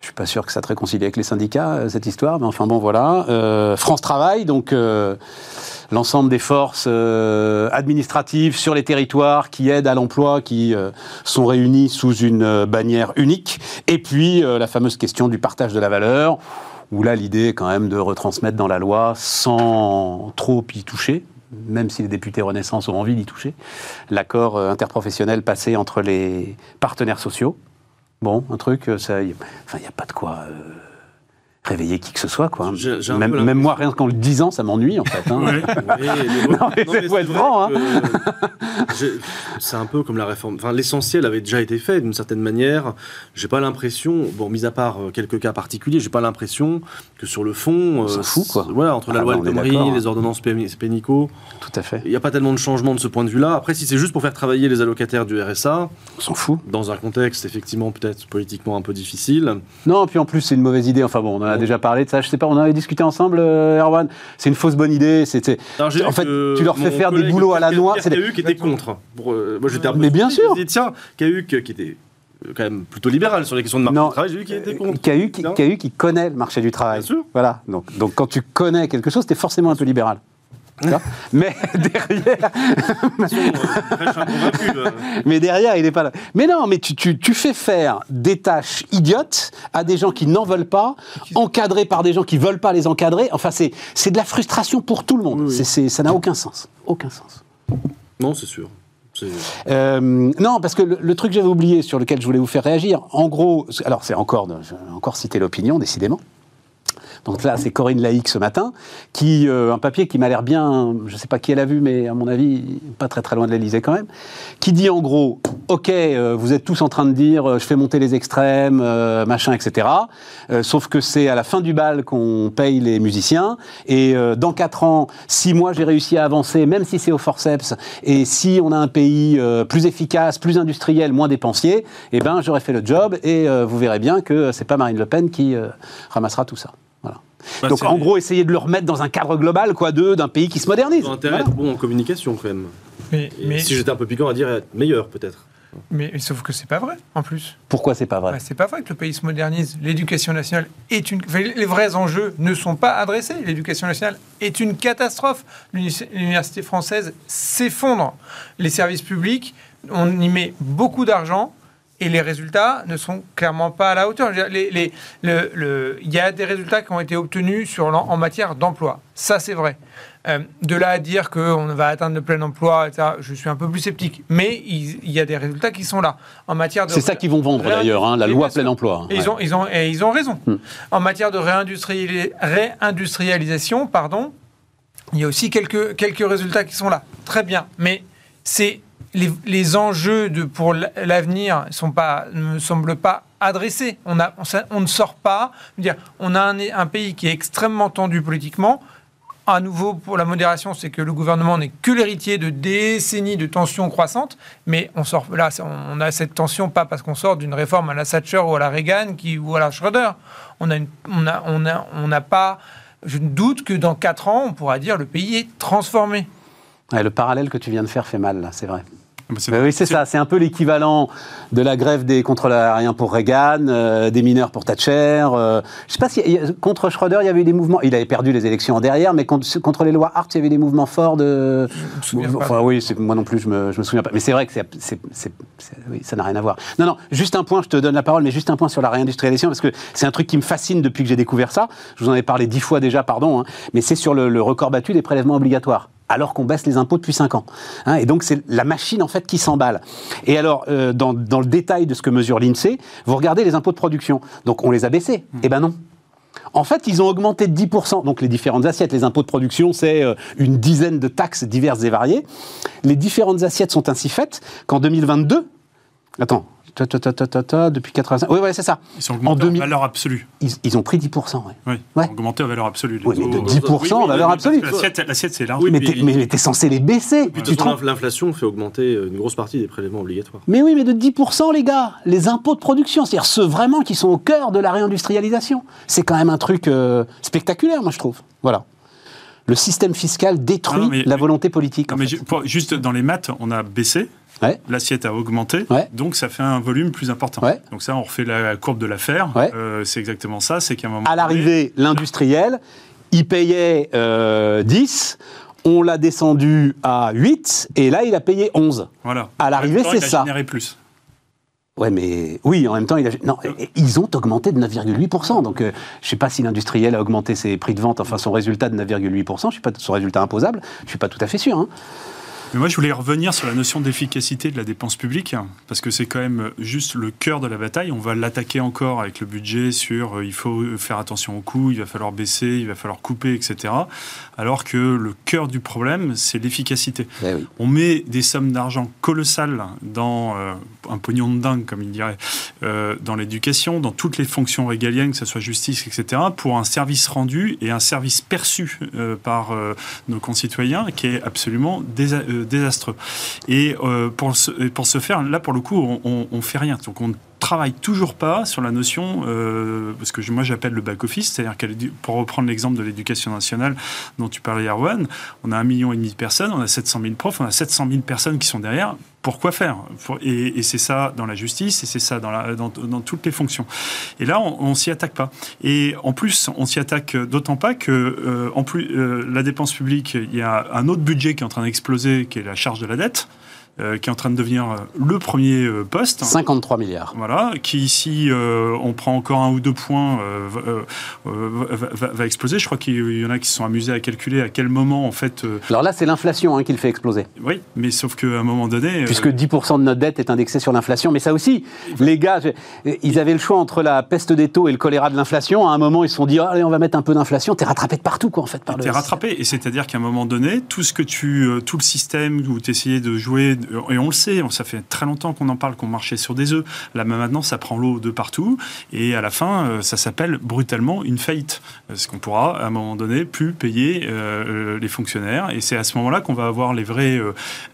Je suis pas sûr que ça te réconcilie avec les syndicats, cette histoire, mais enfin bon, voilà. France Travail, donc l'ensemble des forces euh, administratives sur les territoires qui aident à l'emploi, qui euh, sont réunies sous une euh, bannière unique. Et puis la fameuse question du partage de la valeur, où là l'idée est quand même de retransmettre dans la loi sans trop y toucher, même si les députés Renaissance ont envie d'y toucher, l'accord interprofessionnel passé entre les partenaires sociaux. Bon, un truc, ça, enfin, il n'y a pas de quoi réveiller qui que ce soit, quoi. Même, moi, rien qu'en le disant, ça m'ennuie, en fait. Hein. non, mais, faut être franc. Hein. c'est un peu comme la réforme. Enfin, l'essentiel avait déjà été fait d'une certaine manière. J'ai pas l'impression, bon, mis à part euh, quelques cas particuliers, j'ai pas l'impression que sur le fond, on s'en euh, fout, quoi. Voilà, entre la ah, loi El les ordonnances pénicaux, tout à fait. Il n'y a pas tellement de changements de ce point de vue-là. Après, si c'est juste pour faire travailler les allocataires du RSA, on s'en fout. Dans un contexte effectivement peut-être politiquement un peu difficile. Non, puis en plus c'est une mauvaise idée. Enfin bon, on en a déjà parlé de ça. Je sais pas, on avait discuté ensemble, euh, Erwan. C'est une fausse bonne idée. C'était. En fait, tu leur fais faire des boulots à la noix. C'est des... qui était contre. Euh, moi, j'étais. Mais bien sûr. Tiens, KU qui était euh, quand même plutôt libéral sur les questions de marché du travail, j'ai vu qu'il était contre. KU qui, KU qui connaît le marché du travail. Bien sûr. Voilà. Donc, donc quand tu connais quelque chose, tu es forcément un peu libéral. Mais derrière. mais derrière, il n'est pas là. Mais non, mais tu, tu, tu, fais faire des tâches idiotes à des gens qui n'en veulent pas, encadrés par des gens qui ne veulent pas les encadrer. Enfin, c'est de la frustration pour tout le monde. c'est ça n'a aucun sens. Aucun sens. Non, c'est sûr. Euh, non, parce que le, truc que j'avais oublié, sur lequel je voulais vous faire réagir, en gros, alors c'est encore, encore citer l'opinion, décidément. Donc là, c'est Corinne Laïc ce matin, qui euh, un papier qui m'a l'air bien, je ne sais pas qui elle a vu, mais à mon avis, pas très très loin de l'Elysée quand même, qui dit en gros, ok, euh, vous êtes tous en train de dire, euh, je fais monter les extrêmes, machin, etc. sauf que c'est à la fin du bal qu'on paye les musiciens, et dans quatre ans, si moi j'ai réussi à avancer, même si c'est au forceps, et si on a un pays plus efficace, plus industriel, moins dépensier, eh ben j'aurais fait le job, et vous verrez bien que c'est pas Marine Le Pen qui ramassera tout ça. Bah, Donc en gros, essayer de le remettre dans un cadre global, quoi, d'un pays qui se modernise. intérêt bon en communication quand même. Mais, Si j'étais un peu piquant à dire être meilleur, peut-être. mais, mais sauf que c'est pas vrai, en plus. Pourquoi c'est pas vrai Bah, c'est pas vrai que le pays se modernise. L'éducation nationale est une. enfin, les vrais enjeux ne sont pas adressés. L'éducation nationale est une catastrophe. L'uni- L'université française s'effondre. Les services publics, on y met beaucoup d'argent. Et les résultats ne sont clairement pas à la hauteur. Dire, les- les- le- le- Il y a des résultats qui ont été obtenus sur en matière d'emploi. Ça, c'est vrai. Euh, de là à dire qu'on va atteindre le plein emploi, etc., je suis un peu plus sceptique. Mais il, il y a des résultats qui sont là. En matière de C'est ça qu'ils vont vendre d'ailleurs, hein, la Et loi plein emploi. Et ils, ont, ils, ont, et ils ont raison. Hmm. En matière de réindustriali- réindustrialisation, pardon, il y a aussi quelques, quelques résultats qui sont là. Très bien. Mais c'est les, enjeux pour l'avenir ne me semblent pas adressés. On, ne sort pas. on a un, pays qui est extrêmement tendu politiquement. À nouveau, pour la modération, c'est que le gouvernement n'est que l'héritier de décennies de tensions croissantes, mais on sort là, on a cette tension pas parce qu'on sort d'une réforme à la Thatcher ou à la Reagan qui, ou à la Schroeder. On n'a pas. Je doute que dans quatre ans, on pourra dire le pays est transformé. Le parallèle que tu viens de faire fait mal, c'est vrai. Ah bah, oui, c'est ça. C'est un peu l'équivalent de la grève des contrôles aériens pour Reagan, euh, des mineurs pour Thatcher. euh, je sais pas si contre Schroeder, il y avait eu des mouvements. Il avait perdu les élections en derrière, mais contre, contre les lois Hart, il y avait des mouvements forts de. me souviens pas. Enfin, oui, moi non plus, je me, je me souviens pas. Mais c'est vrai que oui, ça n'a rien à voir. Non, non. Juste un point. Je te donne la parole, mais juste un point sur la réindustrialisation parce que c'est un truc qui me fascine depuis que j'ai découvert ça. Je vous en ai parlé dix fois déjà, pardon. hein, mais c'est sur le, le record battu des prélèvements obligatoires alors qu'on baisse les impôts depuis 5 ans. Hein, et donc c'est la machine en fait qui s'emballe. Et alors euh, dans, dans le détail de ce que mesure l'INSEE, vous regardez les impôts de production. Donc on les a baissés. Eh ben non. En fait, ils ont augmenté de 10%. Donc les différentes assiettes, les impôts de production, c'est euh, une dizaine de taxes diverses et variées. Les différentes assiettes sont ainsi faites qu'en 2022, attends, ta, ta, ta, ta, ta, ta, depuis 85, oui, ouais, c'est ça. Ils sont En augmentés en, 2000 valeur absolue. Ils, ils ont pris 10%. Ouais. Oui, Ouais. augmentés en valeur absolue. Oui, mais de taux. 10% en oui, valeur oui, absolue. Parce que L'assiette, l'assiette, c'est large. Oui, mais mais t'es censé les baisser. L'inflation fait augmenter euh, une grosse partie des prélèvements obligatoires. Mais oui, mais de 10%, les gars, les impôts de production, c'est-à-dire ceux vraiment qui sont au cœur de la réindustrialisation. C'est quand même un truc euh, spectaculaire, moi, je trouve. Voilà. Le système fiscal détruit non, mais- la volonté politique. Non, en mais fait. ju- pour- juste dans les maths, on a baissé, Ouais. l'assiette a augmenté, Ouais. donc ça fait un volume plus important. Ouais. Donc ça, on refait la courbe de l'affaire. Euh, c'est exactement ça. C'est qu'à un moment À l'arrivée, l'industriel, il payait euh, 10, on l'a descendu à 8, et là, il a payé 11. voilà. à l'arrivée, c'est il a ça. généré plus. Ouais, mais oui, en même temps, il a... non, et- ils ont augmenté de 9,8%. Donc, euh, je ne sais pas si l'industriel a augmenté ses prix de vente, enfin son résultat de 9,8%. Je suis pas son résultat imposable. Je suis pas tout à fait sûr. hein. Mais moi, je voulais revenir sur la notion d'efficacité de la dépense publique, parce que c'est quand même juste le cœur de la bataille. On va l'attaquer encore avec le budget sur euh, il faut faire attention aux coûts, il va falloir baisser, il va falloir couper, etc. Alors que le cœur du problème, c'est l'efficacité. Eh oui. On met des sommes d'argent colossales dans euh, un pognon de dingue, comme il dirait, euh, dans l'éducation, dans toutes les fonctions régaliennes, que ce soit justice, etc., pour un service rendu et un service perçu par nos concitoyens qui est absolument désa- euh, désastreux. Et euh, pour, ce, pour ce faire, là, pour le coup, on, on, on fait rien. Donc on travaille toujours pas sur la notion, euh, parce que moi j'appelle le back-office, c'est-à-dire est- pour reprendre l'exemple de l'éducation nationale dont tu parlais, Erwan, on a un million et demi de personnes, on a 700 000 profs, on a 700 000 personnes qui sont derrière. Pourquoi faire Et, c'est ça dans la justice, et c'est ça dans, dans, dans toutes les fonctions. Et là, on, on s'y attaque pas. Et en plus, on s'y attaque d'autant pas que, euh, en plus, euh, la dépense publique, il y a un autre budget qui est en train d'exploser, qui est la charge de la dette. Euh, qui est en train de devenir euh, le premier euh, poste. 53 milliards. Voilà, qui ici, euh, on prend encore un ou deux points, euh, va, va- va- va exploser. Je crois qu'il y en a qui se sont amusés à calculer à quel moment, en fait. Alors là, c'est l'inflation hein, qui le fait exploser. oui, mais sauf qu'à un moment donné. Puisque 10% de notre dette est indexée sur l'inflation. Mais ça aussi, les gars, ils avaient le choix entre la peste des taux et le choléra de l'inflation. À un moment, ils se sont dit, allez, on va mettre un peu d'inflation. T'es rattrapé de partout, quoi, en fait. Par T'es le... rattrapé, et c'est-à-dire qu'à un moment donné, tout ce que tu, tout le système où tu essayais de jouer, et on le sait, ça fait très longtemps qu'on en parle, qu'on marchait sur des œufs. Là maintenant, ça prend l'eau de partout, et à la fin, euh, ça s'appelle brutalement une faillite, parce qu'on pourra à un moment donné plus payer euh, euh, les fonctionnaires, et c'est à ce moment-là qu'on va avoir les vrais,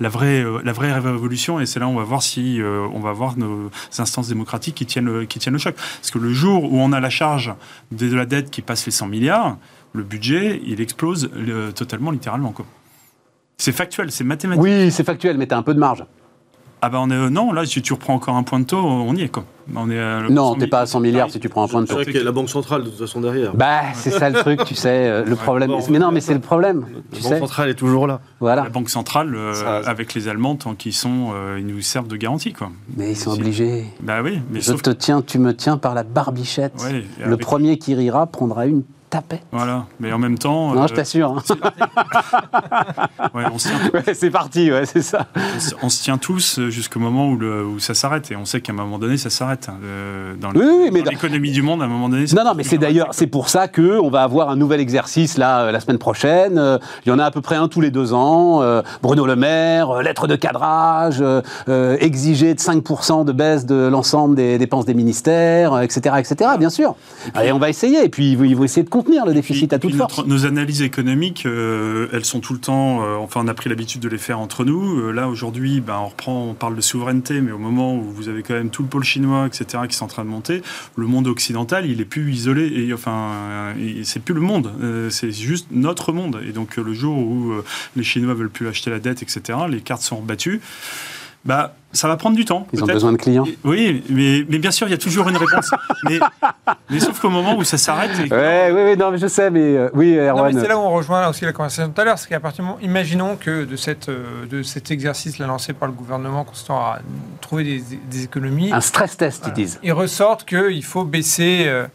la vraie, la vraie révolution, et c'est là où on va voir si on va voir nos instances démocratiques qui tiennent, le, qui tiennent le choc, parce que le jour où on a la charge de la dette qui passe les 100 milliards le budget, il explose totalement, littéralement. C'est factuel, c'est mathématique. Oui, c'est factuel, mais tu as un peu de marge. Ah bah on est, non, là, si tu reprends encore un point de taux, on y est quoi. On est à non, t'es pas à 100 milliards si tu prends un point de taux. C'est vrai qu'il y a la Banque centrale de toute façon derrière. Bah, c'est ça le truc, tu sais, euh, le problème. Bon, mais non, mais c'est le problème. La Tu Banque sais. centrale est toujours là. Voilà. La Banque centrale, euh, Ça- avec les Allemands, tant qu'ils sont, euh, ils nous servent de garantie quoi. Mais ils sont obligés. Bah oui, mais Je sauf te tiens, tu me tiens par la barbichette. Ouais, le avec- premier qui rira prendra une tapette. Voilà, mais en même temps, Non, euh, je t'assure. hein. ouais, on, se tient, Ouais, c'est parti, ouais, c'est ça. on se- on se tient tous euh, jusqu'au moment où, le, où ça s'arrête, et on sait qu'à un moment donné, ça s'arrête. hein, euh, dans Oui, oui, mais dans dans- l'économie du monde, à un moment donné. ça Non, non, mais c'est d'ailleurs, c'est pour ça que on va avoir un nouvel exercice là euh, la semaine prochaine. Euh, Il y en a à peu près un tous les deux ans. Euh, Bruno Le Maire, euh, lettre de cadrage, euh, euh, exiger de 5% de baisse de l'ensemble des dépenses des ministères, euh, etc., etc. Bien sûr. Et on va essayer. Et puis ils vont- ils vont essayer de contenir le déficit Puis- à toute force. notre- nos analyses économiques, euh, elles sont tout le temps. euh, enfin, on a pris l'habitude de les faire entre nous. Euh, là, aujourd'hui, ben, on reprend, on parle de souveraineté, mais au moment où vous avez quand même tout le pôle chinois, etc., qui est en train de monter, le monde occidental, il est plus isolé. Et enfin, c'est plus le monde. c'est juste notre monde. Et donc, le jour où les Chinois veulent plus acheter la dette, etc., les cartes sont rebattues. Bah, ça va prendre du temps. Ils ont besoin de clients. Et- Oui, mais, mais bien sûr, il y a toujours une réponse. mais, mais sauf qu'au moment où ça s'arrête, Ouais, oui, oui, non, mais je sais, mais euh, oui, Erwan. c'est là où on rejoint aussi la conversation de tout à l'heure, c'est qu'à partir du moment, imaginons que de, cette, euh, de cet exercice là, lancé par le gouvernement consistant à trouver des, des économies, un stress test, ils disent. ils ressortent qu'il faut baisser, euh,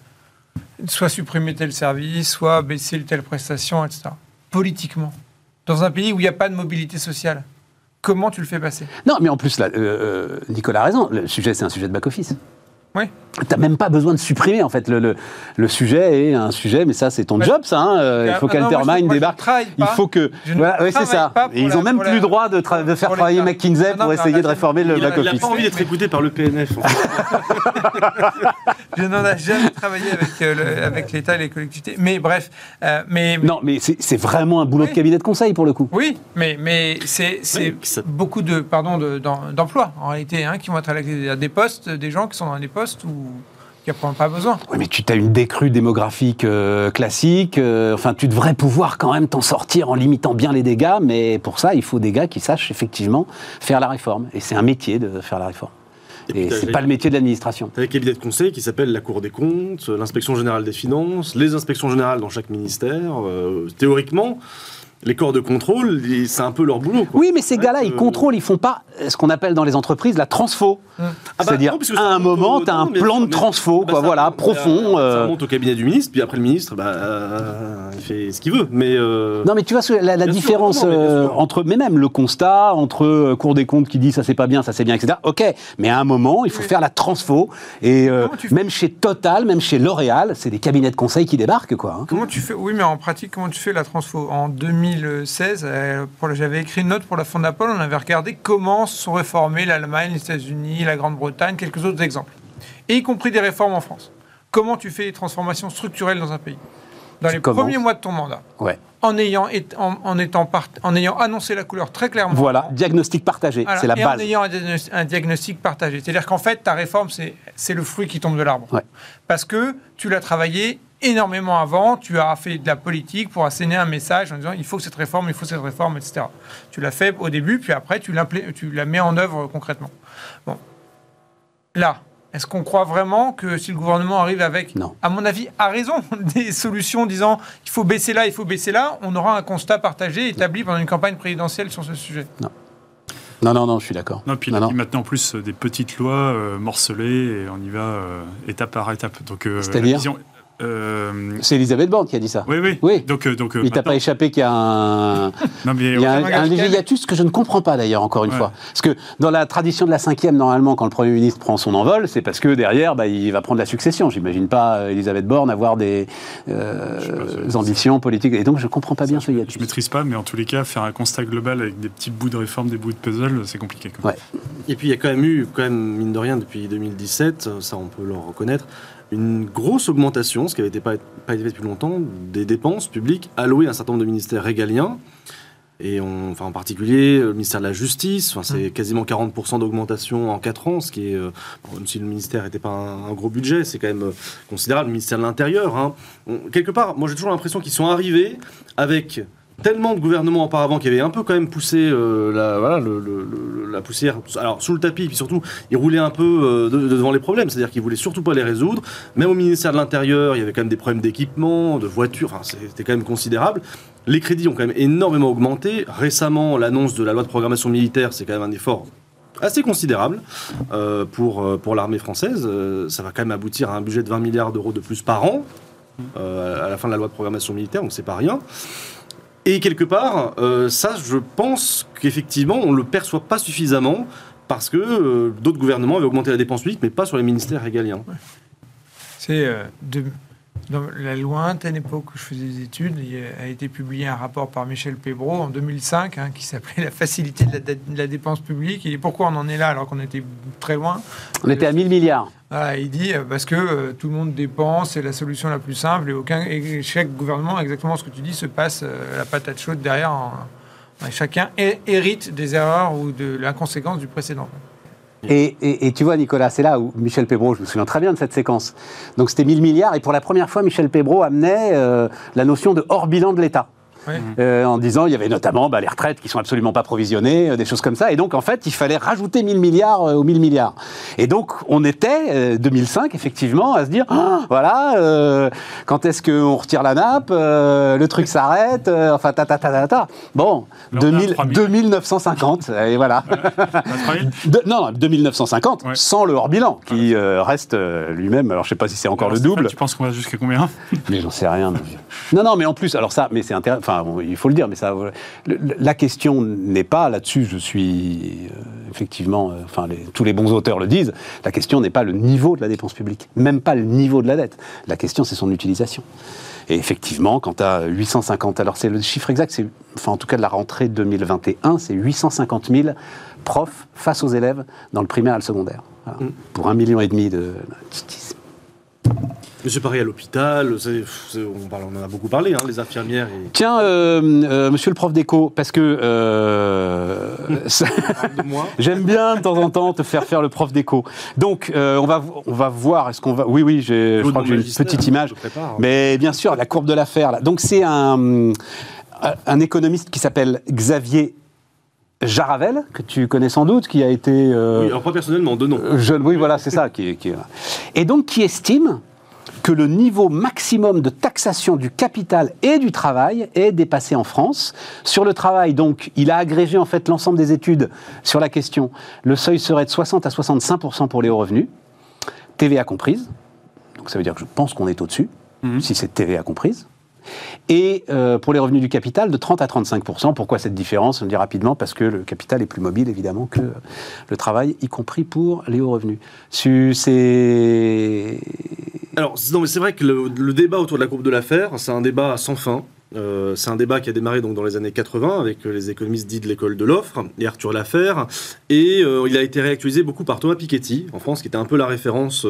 soit supprimer tel service, soit baisser telle prestation, etc. Politiquement, dans un pays où il n'y a pas de mobilité sociale, comment tu le fais passer? Non, mais en plus, euh, euh, Nicolas a raison. Le sujet, c'est un sujet de back-office. Oui. T'as même pas besoin de supprimer, en fait. Le, le, le sujet est un sujet, mais ça, c'est ton Ouais. job, ça. hein. Il faut Ah qu'Altermine débarque. Il faut que. Voilà, ouais, c'est ça. Et ils la- ont même plus le droit de, tra- de faire pour travailler. McKinsey Non, pour essayer de réformer le Il n'a pas envie d'être écouté par le PNF. en fait. Je n'en ai jamais travaillé avec, euh, le- avec l'État et les collectivités. Mais bref, euh, mais, Non, mais c'est vraiment un boulot de cabinet de conseil, pour le coup. Oui, mais, mais c'est c'est Oui, ça- beaucoup de pardon de- d'em- d'emplois en réalité hein, qui vont être à des postes, des gens qui sont dans des postes où il n'y a pas besoin. Oui, mais tu as une décrue démographique euh, classique. euh, enfin, tu devrais pouvoir quand même t'en sortir en limitant bien les dégâts, mais pour ça, il faut des gars qui sachent effectivement faire la réforme. Et c'est un métier de faire la réforme. Et Et c'est pas le métier de l'administration. T'as des cabinets de conseil qui s'appellent la Cour des comptes, l'inspection générale des finances, les inspections générales dans chaque ministère. Euh, théoriquement, les corps de contrôle, c'est un peu leur boulot. quoi. Oui, mais ces gars-là, ils euh, contrôlent, ils font pas ce qu'on appelle dans les entreprises la transfo. Ah bah, C'est-à-dire, à un moment, tu as un plan de transfo, bah, quoi, ça voilà, profond. Ça euh. remonte au cabinet du ministre, puis après le ministre, bah, euh, il fait ce qu'il veut. Mais euh, Non, mais tu vois la, la sûr, différence non, mais euh, entre, mais même le constat entre euh, Cour des comptes qui dit ça c'est pas bien, ça c'est bien, etc. Ok, mais à un moment, il faut Oui. faire la transfo. Et euh, même chez Total, même chez L'Oréal, c'est des cabinets de conseil qui débarquent, quoi. hein. Comment tu fais Oui, mais en pratique, comment tu fais la transfo? En 2016, euh, j'avais écrit une note pour la Fondapol, on avait regardé comment sont réformés l'Allemagne, les États-Unis, la Grande-Bretagne, quelques autres exemples. Et y compris des réformes en France. Comment tu fais les transformations structurelles dans un pays? Dans Tu les commences. premiers mois de ton mandat, Ouais. en ayant, en, en étant part- en ayant annoncé la couleur très clairement. Voilà, diagnostic partagé, c'est la et en base. ayant un, diagnos- un diagnostic partagé. C'est-à-dire qu'en fait, ta réforme, c'est c'est le fruit qui tombe de l'arbre. Ouais. Parce que tu l'as travaillé énormément avant, tu as fait de la politique pour asséner un message en disant il faut cette réforme, il faut cette réforme, etc. Tu l'as fait au début, puis après, tu, tu la mets en œuvre concrètement. Bon. Là, est-ce qu'on croit vraiment que si le gouvernement arrive avec, Non. à mon avis, a raison, des solutions disant il faut baisser là, il faut baisser là, on aura un constat partagé établi pendant une campagne présidentielle sur ce sujet? Non, non, non, je suis d'accord. Non, puis Non, non. maintenant en plus euh, des petites lois euh, morcelées et on y va euh, étape par étape. Donc, euh, C'est-à-dire? la vision- euh, C'est Elisabeth Borne qui a dit ça. oui, oui. Oui. Donc, euh, donc, euh, Il t'a maintenant- pas échappé qu'il y a un, Non, mais il y a un, léger hiatus que je ne comprends pas d'ailleurs, encore une Ouais. fois. Parce que dans la tradition de la cinquième, normalement, quand le Premier ministre prend son envol, c'est parce que derrière, bah, il va prendre la succession. J'imagine pas Elisabeth Borne avoir des euh, pas, ambitions politiques. Et donc, je comprends pas bien ce hiatus. Je maîtrise pas, mais en tous les cas, faire un constat global avec des petits bouts de réforme, des bouts de puzzle, c'est compliqué. quoi. Ouais. Et puis il y a quand même eu, quand même, mine de rien, depuis 2017, ça on peut le reconnaître, une grosse augmentation, ce qui n'avait été pas, pas été fait depuis longtemps, des dépenses publiques allouées à un certain nombre de ministères régaliens. Et on, enfin, en particulier le ministère de la Justice, enfin, c'est quasiment 40% d'augmentation en 4 ans, ce qui est, euh, même si le ministère n'était pas un, un gros budget, c'est quand même euh, considérable. Le ministère de l'Intérieur, hein. Quelque part, moi j'ai toujours l'impression qu'ils sont arrivés avec tellement de gouvernements auparavant qui avaient un peu quand même poussé euh, la, voilà, le- le- le- la poussière alors, sous le tapis, puis surtout, ils roulaient un peu euh, de- de- devant les problèmes, c'est-à-dire qu'ils voulaient surtout pas les résoudre. Même au ministère de l'Intérieur, il y avait quand même des problèmes d'équipement, de voitures, enfin, c'était quand même considérable. Les crédits ont quand même énormément augmenté. Récemment, l'annonce de la loi de programmation militaire, c'est quand même un effort assez considérable euh, pour, euh, pour l'armée française. Ça va quand même aboutir à un budget de 20 milliards d'euros de plus par an à la fin de la loi de programmation militaire, donc c'est pas rien. Et quelque part, euh, ça, je pense qu'effectivement, on ne le perçoit pas suffisamment parce que euh, d'autres gouvernements avaient augmenté la dépense publique, mais pas sur les ministères régaliens. C'est euh, de- dans la lointaine époque où je faisais des études, il a été publié un rapport par Michel Pébro en 2005 hein, qui s'appelait La facilité de la, de la dépense publique. Dit pourquoi on en est là alors qu'on était très loin? On était à 1000 milliards. Voilà, Il dit euh, parce que euh, tout le monde dépense, c'est la solution la plus simple et, aucun, et chaque gouvernement, exactement ce que tu dis, se passe euh, la patate chaude derrière. chacun hé- hérite des erreurs ou de l'inconséquence du précédent. Et, tu vois, Nicolas, c'est là où Michel Pébro, je me souviens très bien de cette séquence. Donc c'était 1000 milliards, et pour la première fois, Michel Pébro amenait la notion de hors bilan de l'État. Euh, en disant il y avait notamment bah, les retraites qui sont absolument pas provisionnées, euh, des choses comme ça. Et donc en fait, il fallait rajouter 1000 milliards euh, aux 1000 milliards. Et donc on était, euh, 2005, effectivement, à se dire Ah, voilà, euh, quand est-ce qu'on retire la nappe Euh, Le truc s'arrête euh, Enfin, ta ta ta ta ta. Bon, Alors, on a 2000, 3000. 2950, et voilà. On a 3000 De- non, non, 2950, Ouais. sans le hors bilan, qui euh, reste euh, lui-même. Alors je sais pas si c'est encore Alors, le double. Tu penses qu'on va jusqu'à combien? Mais j'en sais rien. Non, non, mais en plus, alors ça, mais c'est intéressant. Enfin, il faut le dire, mais ça, la question n'est pas là-dessus. Je suis euh, effectivement, euh, enfin, les- tous les bons auteurs le disent. La question n'est pas le niveau de la dépense publique, même pas le niveau de la dette. La question, c'est son utilisation. Et effectivement, quand tu as 850, alors c'est le chiffre exact, c'est, enfin, en tout cas de la rentrée 2021, c'est 850 000 profs face aux élèves dans le primaire et le secondaire. Voilà. Pour un million et demi de. Mais c'est pareil à l'hôpital, on, en a beaucoup parlé, hein, les infirmières. Et... Tiens, euh, euh, monsieur le prof d'éco, parce que euh, de j'aime bien de temps en temps te faire faire le prof d'éco. Donc, euh, on, va, on va voir, est-ce qu'on va... Oui, oui, j'ai- je crois que j'ai une petite hein, image. prépare. Mais bien sûr, la courbe de l'affaire. là. Donc, c'est un, un économiste qui s'appelle Xavier Jaravel, que tu connais sans doute, qui a été... euh, Oui, alors pas personnellement, deux noms. euh, jeune, oui, voilà, c'est ça. Qui, Et donc, qui estime que le niveau maximum de taxation du capital et du travail est dépassé en France. Sur le travail, donc, il a agrégé en fait l'ensemble des études sur la question. Le seuil serait de 60 à 65% pour les hauts revenus, TVA comprise. Donc, ça veut dire que je pense qu'on est au-dessus, Mhm. si c'est TVA comprise. Et euh, pour les revenus du capital, de 30 à 35% Pourquoi cette différence? On le dit rapidement, parce que le capital est plus mobile, évidemment, que le travail, y compris pour les hauts revenus. Alors, non, mais c'est vrai que le, le débat autour de la courbe de l'affaire, c'est un débat sans fin. Euh, c'est un débat qui a démarré donc dans les années 80 avec euh, les économistes dits de l'école de l'offre et Arthur Laffer. Et euh, il a été réactualisé beaucoup par Thomas Piketty en France, qui était un peu la référence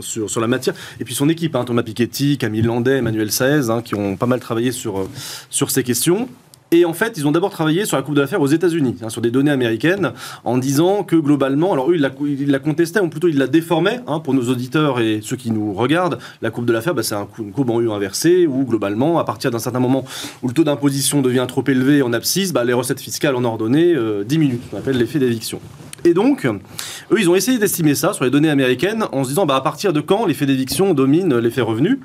sur, sur la matière. Et puis son équipe, hein, Thomas Piketty, Camille Landais, Emmanuel Saez, hein, qui ont pas mal travaillé sur, sur ces questions. Et en fait, ils ont d'abord travaillé sur la courbe de l'affaire aux États-Unis, hein, sur des données américaines, en disant que globalement, alors eux, ils la, contestaient, ou plutôt ils la déformaient, hein, pour nos auditeurs et ceux qui nous regardent. La courbe de l'affaire, bah, c'est une courbe en U inversée, où globalement, à partir d'un certain moment où le taux d'imposition devient trop élevé en abscisse, bah, les recettes fiscales en ordonnée euh, diminuent, ce qu'on appelle l'effet d'éviction. Et donc, eux, ils ont essayé d'estimer ça sur les données américaines en se disant, bah, à partir de quand l'effet d'éviction domine l'effet revenu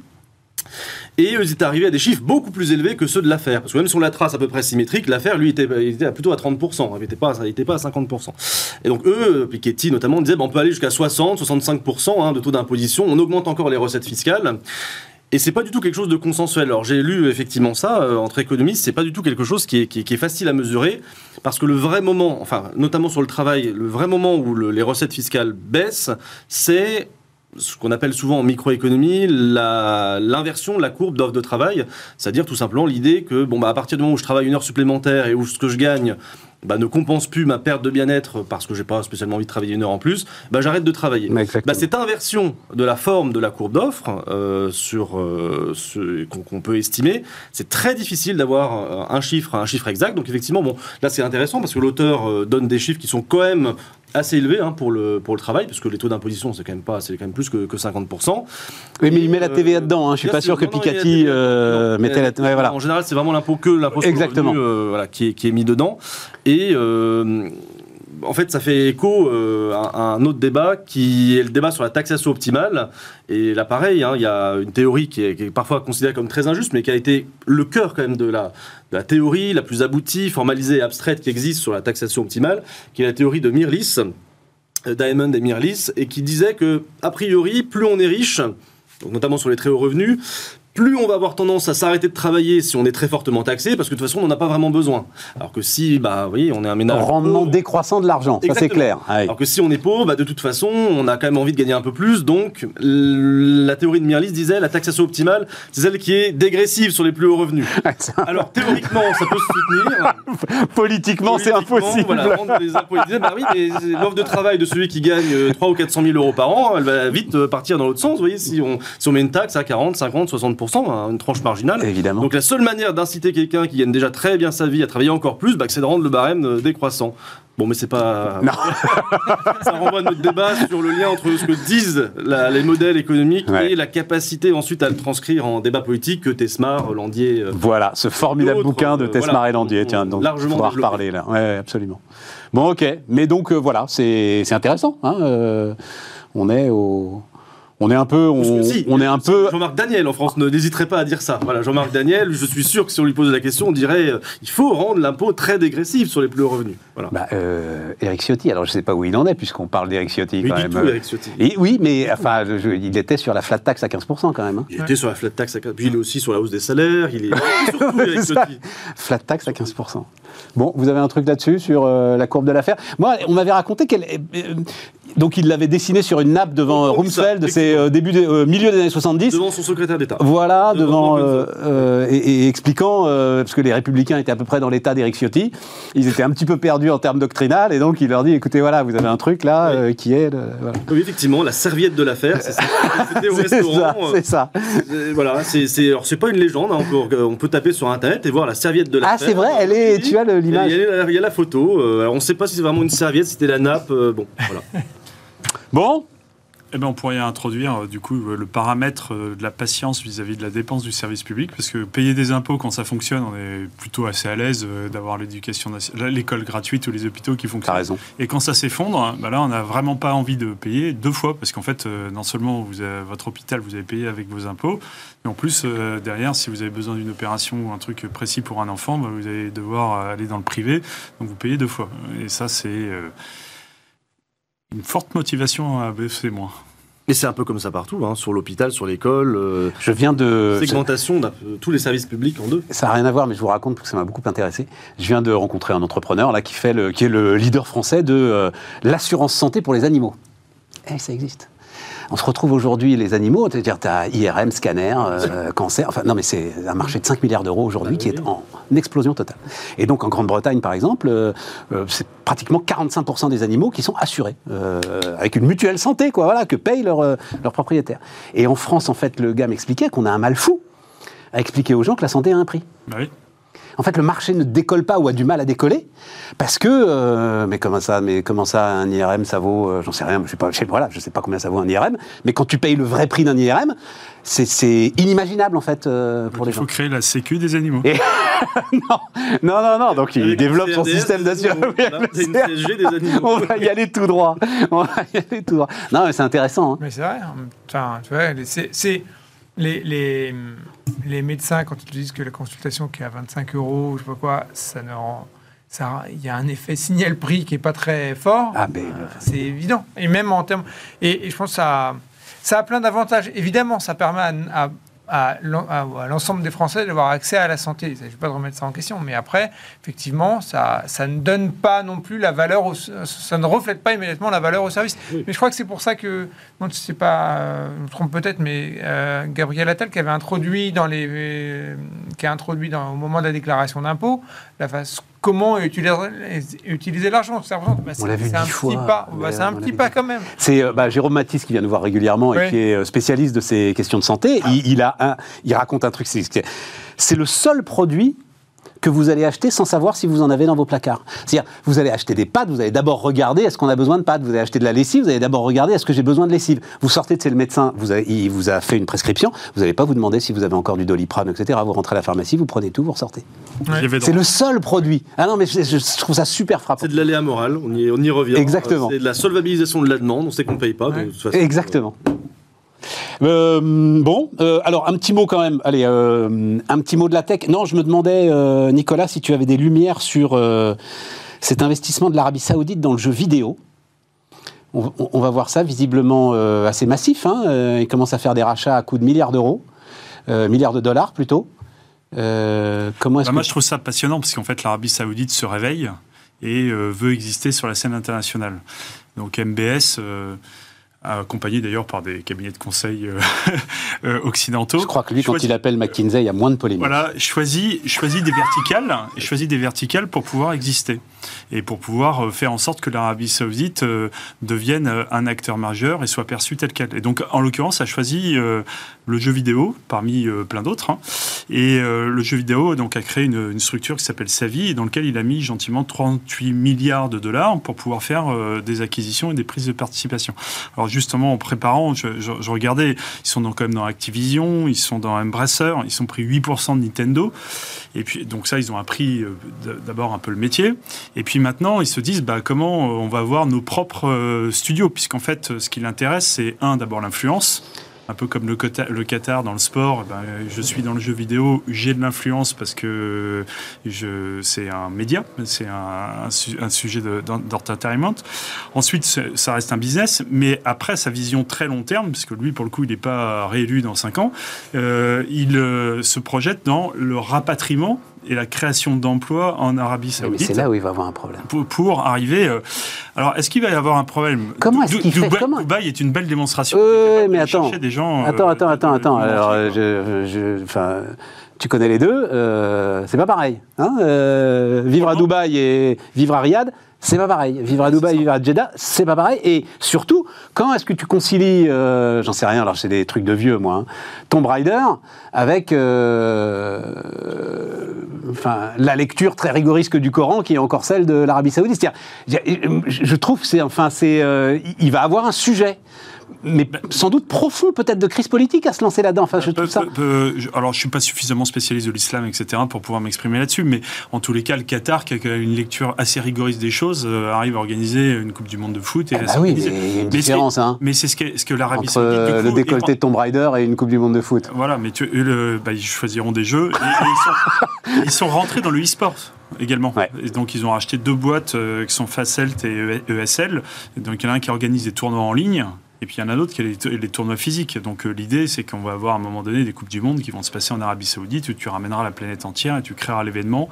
et ils étaient arrivés à des chiffres beaucoup plus élevés que ceux de l'affaire. Parce que même sur la trace à peu près symétrique, l'affaire, lui, était, plutôt à 30%. Il n'était pas, pas à 50%. Et donc, eux, Piketty notamment, disaient bah, on peut aller jusqu'à 60, 65% hein, de taux d'imposition. On augmente encore les recettes fiscales. Et c'est pas du tout quelque chose de consensuel. Alors j'ai lu effectivement ça euh, entre économistes, c'est pas du tout quelque chose qui est, facile à mesurer, parce que le vrai moment, enfin notamment sur le travail, le vrai moment où le- les recettes fiscales baissent, c'est ce qu'on appelle souvent en microéconomie l'inversion de la courbe d'offre de travail, c'est-à-dire tout simplement l'idée que bon bah à partir du moment où je travaille une heure supplémentaire et où ce que je gagne bah, ne compense plus ma perte de bien-être parce que j'ai pas spécialement envie de travailler une heure en plus, bah, j'arrête de travailler. Bah, cette inversion de la forme de la courbe d'offres euh, sur euh, ce qu'on peut estimer, c'est très difficile d'avoir euh, un chiffre, un chiffre exact. Donc effectivement, bon, là c'est intéressant parce que l'auteur donne des chiffres qui sont quand même assez élevés hein, pour, le, pour le travail, parce que les taux d'imposition c'est quand même pas, c'est quand même plus que, que 50%. Oui, mais il met Et, la TVA dedans. Hein. Je suis pas sûr que Picati TVA. euh, mettait la. voilà. En général, c'est vraiment l'impôt que l'impôt sur le Exactement. revenu, euh, voilà, qui, est, qui est mis dedans. Et euh, en fait, ça fait écho euh, à, un autre débat qui est le débat sur la taxation optimale. Et là, pareil, hein, il y a une théorie qui est, parfois considérée comme très injuste, mais qui a été le cœur quand même de la, la théorie la plus aboutie, formalisée et abstraite qui existe sur la taxation optimale, qui est la théorie de Mirlis, euh, Diamond et Mirlis, et qui disait que, a priori, plus on est riche, notamment sur les très hauts revenus, plus on va avoir tendance à s'arrêter de travailler si on est très fortement taxé, parce que de toute façon, on n'en a pas vraiment besoin. Alors que si, bah, vous voyez, on est un ménage. Rendement pauvre, décroissant de l'argent, ça c'est clair. Ouais. alors que si on est pauvre, bah, de toute façon, on a quand même envie de gagner un peu plus. Donc, la théorie de Mirlis disait la taxation optimale, c'est celle qui est dégressive sur les plus hauts revenus. Alors, théoriquement, ça peut se soutenir. Politiquement, c'est impossible. Voilà, les impôts. Disaient, bah oui, mais l'offre de travail de celui qui gagne euh, 3 ou 400 000 euros par an, elle va vite euh, partir dans l'autre sens. Vous voyez, si on, si on met une taxe à 40, 50, 60%, hein, une tranche marginale. Évidemment. Donc la seule manière d'inciter quelqu'un qui gagne déjà très bien sa vie à travailler encore plus, bah, c'est de rendre le barème euh, décroissant. Bon, mais c'est pas. Non. Ça renvoie à notre débat sur le lien entre ce que disent la- les modèles économiques Ouais. et la capacité ensuite à le transcrire en débat politique que Tesmar, Landier. euh, Voilà, ce formidable bouquin de euh, Tesmar voilà, et Landier, ont tiens, donc largement faudra développé. reparler là. Ouais, absolument. Bon, ok, mais donc euh, voilà, c'est c'est intéressant. Hein, euh, on est au, on est un peu, que on, si, on est un peu. Jean-Marc Daniel en France, ne- n'hésiterait pas à dire ça. Voilà, Jean-Marc Daniel, je suis sûr que si on lui posait la question, on dirait euh, il faut rendre l'impôt très dégressif sur les plus hauts revenus. Voilà. Bah, euh, Eric Ciotti, alors je sais pas où il en est puisqu'on parle d'Eric Ciotti Mais quand du même. tout, euh, Eric Ciotti. et oui, mais enfin, je- il était sur la flat tax à 15% quand même. hein. Il était sur la flat tax, à- puis il est aussi sur la hausse des salaires. Il est surtout Eric C'est ça. Ciotti. Flat tax à 15%. Bon, vous avez un truc là-dessus, sur euh, la courbe de l'affaire? Moi, on m'avait raconté qu'elle. euh, donc, il l'avait dessiné sur une nappe devant Rumsfeld, c'est euh, début des- euh, milieu des années 70. Devant son secrétaire d'État. Voilà, Devant euh, et, et expliquant, parce que les républicains étaient à peu près dans l'état d'Eric Ciotti, ils étaient un petit peu perdus en termes doctrinales, et donc il leur dit, écoutez, voilà, vous avez un truc là, Oui. qui est... voilà. Oui, effectivement, la serviette de l'affaire, c'est ça. C'était au C'est restaurant. c'est ça. voilà, c'est c'est- alors c'est pas une légende. hein, on, peut, on peut taper sur internet et voir la serviette de l'affaire. Ah, c'est vrai, elle est, tu as l'image. Il y, a la- il y a la photo. alors on ne sait pas si c'est vraiment une serviette, si c'était la nappe. bon, voilà. Bon, Eh ben, on pourrait introduire euh, du coup le paramètre euh, de la patience vis-à-vis de la dépense du service public, parce que payer des impôts quand ça fonctionne, on est plutôt assez à l'aise euh, d'avoir l'éducation, l'école gratuite ou les hôpitaux qui fonctionnent. raison. Et quand ça s'effondre, hein, bah là, on n'a vraiment pas envie de payer deux fois, parce qu'en fait, non seulement vous avez- votre hôpital, vous avez payé avec vos impôts, mais en plus, derrière, si vous avez besoin d'une opération ou un truc précis pour un enfant, bah, vous allez devoir aller dans le privé, donc vous payez deux fois. Et ça, c'est une forte motivation à baisser moins. Et c'est un peu comme ça partout, hein, sur l'hôpital, sur l'école. euh, Je viens de... segmentation de tous les services publics en deux. Ça n'a rien à voir, mais je vous raconte parce que ça m'a beaucoup intéressé. Je viens de rencontrer un entrepreneur là qui fait le, qui est le leader français de euh, l'assurance santé pour les animaux. Eh, ça existe. On se retrouve aujourd'hui les animaux, c'est-à-dire tu as IRM, scanner, euh, cancer. Enfin non, mais c'est un marché de 5 milliards d'euros aujourd'hui Ah qui est en explosion totale. Et donc en Grande-Bretagne par exemple, euh, euh, c'est pratiquement 45% des animaux qui sont assurés euh, avec une mutuelle santé, quoi, voilà, que payent leurs leurs propriétaires. Et en France, en fait, le gars m'expliquait qu'on a un mal fou à expliquer aux gens que la santé a un prix. Bah oui. En fait, le marché ne décolle pas ou a du mal à décoller parce que, euh, mais comment ça, mais comment ça, un IRM, ça vaut, euh, j'en sais rien, je sais pas, je sais, voilà, je sais pas combien ça vaut un IRM, mais quand tu payes le vrai prix d'un IRM, c'est- inimaginable en fait euh, pour Donc, les il faut gens. créer la sécu des animaux. Et- non, non, non, non, donc il Avec développe son système d'assurance. animaux. Là, c'est une CSG des animaux. On va y aller tout droit. On va y aller tout droit. Non, mais c'est intéressant. hein. Mais c'est vrai. Enfin, tu vois, c'est- les, les, les médecins quand ils te disent que la consultation qui est à 25 euros, je sais pas quoi, ça ne rend. Il y a un effet signal-prix qui est pas très fort. Ah, mais- Euh, c'est évident. Et même en termes. Et, et je pense que ça, ça a plein d'avantages. Évidemment, ça permet à, à- à l'en- à- à l'ensemble des Français d'avoir accès à la santé. Je ne vais pas de remettre ça en question, mais après, effectivement, ça, ça ne donne pas non plus la valeur, au- ça ne reflète pas immédiatement la valeur au service. Oui. Mais je crois que c'est pour ça que, non, je sais pas, je me trompe peut-être, mais euh, Gabriel Attal qui avait introduit dans les, euh, qui a introduit dans, au moment de la déclaration d'impôt, la face comment utiliser, utiliser l'argent. C'est bah, on l'a vu un fois. Petit pas. Bah, c'est un petit pas quand même. C'est euh, bah, Jérôme Matisse qui vient nous voir régulièrement et qui est euh, spécialiste de ces questions de santé. Il, il, a un, il raconte un truc. C'est le seul produit que vous allez acheter sans savoir si vous en avez dans vos placards. C'est-à-dire, vous allez acheter des pâtes, vous allez d'abord regarder est-ce qu'on a besoin de pâtes? Vous allez acheter de la lessive, vous allez d'abord regarder est-ce que j'ai besoin de lessive? Vous sortez de chez le médecin, vous avez, il vous a fait une prescription, vous n'allez pas vous demander si vous avez encore du doliprane, etc. Vous rentrez à la pharmacie, vous prenez tout, vous ressortez. C'est le seul produit. Ah non, mais je, trouve ça super frappant. C'est de l'aléa moral, on y, on y revient. Exactement. C'est de la solvabilisation de la demande, on sait qu'on ne paye pas. Exactement. Euh, bon, euh, alors un petit mot quand même. Allez, euh, un petit mot de la tech. Non, je me demandais, Nicolas, si tu avais des lumières sur cet investissement de l'Arabie Saoudite dans le jeu vidéo. On, va voir ça visiblement assez massif. Hein. ils commencent à faire des rachats à coût de milliards d'euros, milliards de dollars plutôt. comment bah, Moi, je trouve ça passionnant parce qu'en fait, l'Arabie Saoudite se réveille et veut exister sur la scène internationale. Donc MBS accompagné d'ailleurs par des cabinets de conseil euh, euh, occidentaux. Je crois que lui, quand il appelle McKinsey, il y a moins de polémique. Voilà, choisit, choisit des verticales, choisit des verticales pour pouvoir exister et pour pouvoir euh, faire en sorte que l'Arabie Saoudite devienne un acteur majeur et soit perçu tel quel. Et donc, en l'occurrence, a choisi le jeu vidéo parmi plein d'autres. Hein. Et le jeu vidéo donc a créé une, structure qui s'appelle Savi, dans lequel il a mis gentiment 38 milliards de dollars pour pouvoir faire des acquisitions et des prises de participation. Alors justement, en préparant, je, regardais, ils sont quand même dans Activision, ils sont dans Embracer, ils sont pris 8% de Nintendo. Et puis, donc ça, ils ont appris euh, d'abord un peu le métier. Et puis maintenant, ils se disent, bah, comment on va avoir nos propres euh, studios Puisqu'en fait, ce qui l'intéresse, c'est un, d'abord l'influence un peu comme le, Qatar dans le sport, ben, je suis dans le jeu vidéo, j'ai de l'influence parce que c'est un média, c'est un, un, sujet d'entertainment. Ensuite, ça reste un business, mais après sa vision très long terme, puisque lui, pour le coup, il n'est pas réélu dans 5 ans, euh, il euh, se projette dans le rapatriement et la création d'emplois en Arabie Saoudite. c'est là où il va avoir un problème. Pour, arriver. Euh, alors, est-ce qu'il va y avoir un problème Comment est-ce qu'il fait Dubaï, Dubaï est une belle démonstration. Oui, mais attends. Des gens, attends, attends, attends, attends. Alors, je, je, enfin, tu connais les deux. Euh, c'est pas pareil. Hein euh, vivre à Dubaï et vivre à Riyad, c'est pas pareil. Vivre à Dubaï, vivre à Jeddah, c'est pas pareil. Et surtout, quand est-ce que tu concilies, euh, j'en sais rien, alors c'est des trucs de vieux, moi, hein, Tomb Raider avec euh, la lecture très rigoriste du Coran qui est encore celle de l'Arabie Saoudite. Je trouve c'est, enfin, c'est, euh, il va avoir un sujet mais sans doute profond peut-être de crise politique à se lancer là-dedans. Enfin, je trouve ça. alors, je suis pas suffisamment spécialiste de l'islam, etc., pour pouvoir m'exprimer là-dessus, mais en tous les cas, le Qatar, qui a une lecture assez rigoriste des choses, euh, arrive à organiser une Coupe du Monde de foot. Et ah bah oui, il y a une différence. Hein, mais c'est ce que, ce que l'Arabie Saoudite. Euh, le décolleté de Tomb Raider et une Coupe du Monde de foot. Voilà, mais tu, le, bah, ils choisiront des jeux. ils, sont, rentrés dans le e-sport également. Et donc ils ont racheté deux boîtes euh, qui sont Facelt et ESL. donc il y en a un qui organise des tournois en ligne et puis il y en a d'autres qui ont les, tournois physiques. Donc euh, l'idée, c'est qu'on va avoir à un moment donné des Coupes du Monde qui vont se passer en Arabie Saoudite où tu ramèneras la planète entière et tu créeras l'événement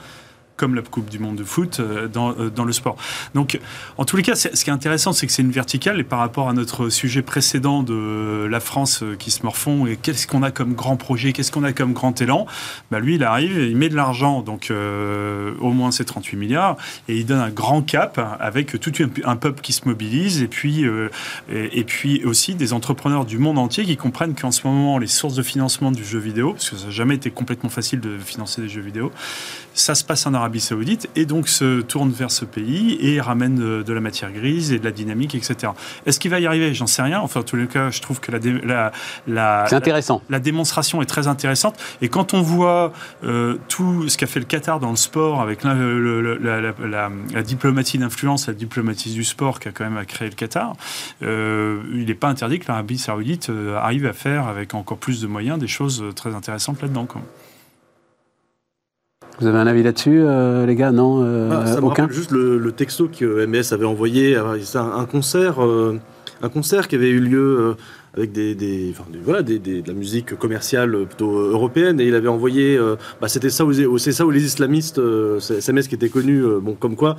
comme la Coupe du Monde de foot euh, dans, euh, dans le sport. Donc, en tous les cas, ce qui est intéressant, c'est que c'est une verticale et par rapport à notre sujet précédent de la France euh, qui se morfond et qu'est-ce qu'on a comme grand projet, qu'est-ce qu'on a comme grand élan, bah lui, il arrive, il met de l'argent, donc au moins ces 38 milliards, et il donne un grand cap avec tout un, peuple qui se mobilise et puis, et, puis aussi des entrepreneurs du monde entier qui comprennent qu'en ce moment, les sources de financement du jeu vidéo, parce que ça n'a jamais été complètement facile de financer des jeux vidéo, ça se passe en Arabie Saoudite et donc se tourne vers ce pays et ramène de, la matière grise et de la dynamique, etc. Est-ce qu'il va y arriver? J'en sais rien. Enfin, en tous les cas, je trouve que la, la, intéressant. La, démonstration est très intéressante. Et quand on voit euh, tout ce qu'a fait le Qatar dans le sport avec la, diplomatie d'influence, la diplomatie du sport qui a quand même créé le Qatar, euh, il n'est pas interdit que l'Arabie Saoudite euh, arrive à faire avec encore plus de moyens des choses très intéressantes là-dedans. Vous avez un avis là-dessus, euh, les gars? Non euh, ah, Ça aucun? juste le, texto que MS avait envoyé. C'est un, concert. Euh, un concert qui avait eu lieu euh, avec des, des- enfin, des- voilà, des- de la musique commerciale plutôt euh, européenne, et il avait envoyé, euh, bah, c'était ça, où- c'est ça où les islamistes, euh, c'est SMS qui était connu, euh, bon, comme quoi,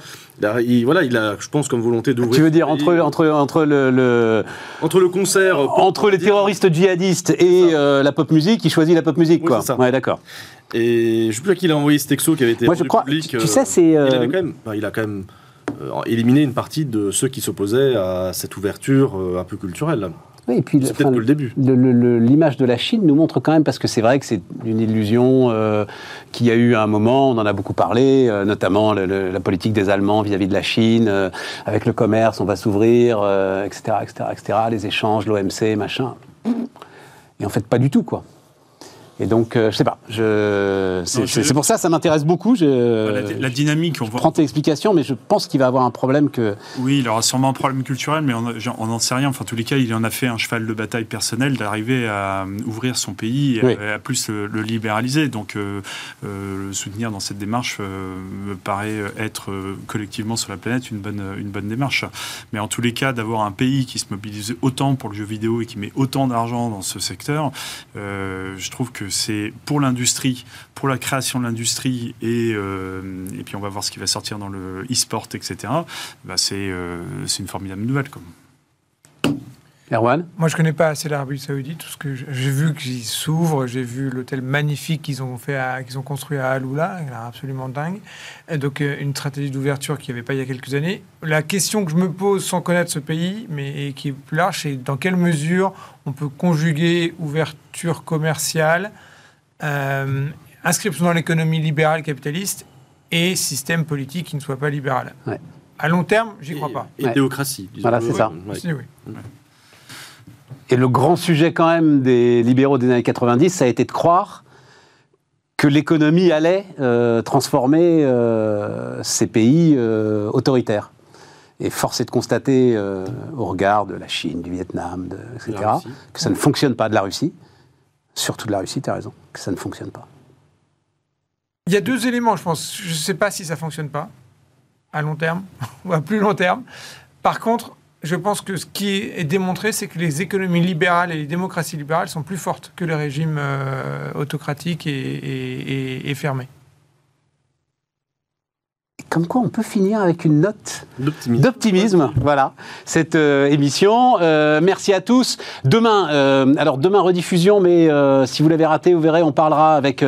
il voilà, il a, je pense, comme volonté d'ouvrir. Tu veux dire entre, entre, entre, le, le- entre le concert, entre les terroristes djihadistes et la pop musique, il choisit la pop musique, Oui, quoi. c'est ça. Ouais, d'accord. Et je sais plus à qui il a envoyé ce texto qui avait été Moi, je crois- public. tu- tu sais, c'est, Il, avait quand même, il a quand même éliminé une partie de ceux qui s'opposaient à cette ouverture un peu culturelle. Oui, et puis, C'est peut-être le début. l'image de la Chine nous montre quand même, parce que c'est vrai que c'est une illusion euh, qu'il y a eu à un moment, on en a beaucoup parlé, euh, notamment le- le- la politique des Allemands vis-à-vis de la Chine, euh, avec le commerce, on va s'ouvrir, etc., etc., etc., les échanges, l'OMC, machin. Et en fait, pas du tout, quoi. Et donc, euh, je sais pas, je... c'est je- pour ça, ça m'intéresse beaucoup. Je, la, la dynamique, on je voit. prends tes explications, mais je pense qu'il va avoir un problème que... Oui, il aura sûrement un problème culturel, mais on n'en sait rien. Enfin, en tous les cas, il en a fait un cheval de bataille personnel d'arriver à euh, ouvrir son pays et Oui. à, à plus le, le libéraliser. Donc, euh, euh, le soutenir dans cette démarche me paraît être collectivement sur la planète une bonne, une bonne démarche. Mais en tous les cas, d'avoir un pays qui se mobilise autant pour le jeu vidéo et qui met autant d'argent dans ce secteur, je trouve que c'est pour l'industrie, pour la création de l'industrie et, euh, et puis on va voir ce qui va sortir dans le e-sport, etc. Bah, c'est euh, c'est une formidable nouvelle. Erwan Moi, je connais pas assez l'Arabie Saoudite. Tout ce que j'ai vu qu'ils s'ouvrent, j'ai vu l'hôtel magnifique qu'ils ont fait, à- qu'ils ont construit à Aloula, il a l'air absolument dingue. Et donc, euh, une stratégie d'ouverture qu'il n'y avait pas il y a quelques années. La question que je me pose sans connaître ce pays, mais et qui est plus large, c'est dans quelle mesure on peut conjuguer ouverture commerciale, euh, inscription dans l'économie libérale capitaliste et système politique qui ne soit pas libéral. Ouais. À long terme, j'y crois Et- pas. Et, Ouais. théocratie. disons. Voilà, c'est ça. Ouais. Si, oui. Et le grand sujet quand même des libéraux des années 90, ça a été de croire que l'économie allait euh, transformer euh, ces pays euh, autoritaires. Et force est de constater, au regard de la Chine, du Vietnam, de- etc., De que ça ne fonctionne pas de la Russie. Surtout de la Russie, tu as raison, que ça ne fonctionne pas. Il y a deux éléments, je pense. Je ne sais pas si ça fonctionne pas à long terme ou à plus long terme. Par contre, je pense que ce qui est démontré, c'est que les économies libérales et les démocraties libérales sont plus fortes que les régimes euh, autocratiques et, fermés. Comme quoi, on peut finir avec une note D'optimisme. Voilà, cette euh, émission. Euh, merci à tous. Demain, euh, alors demain rediffusion, mais si vous l'avez raté, vous verrez, on parlera avec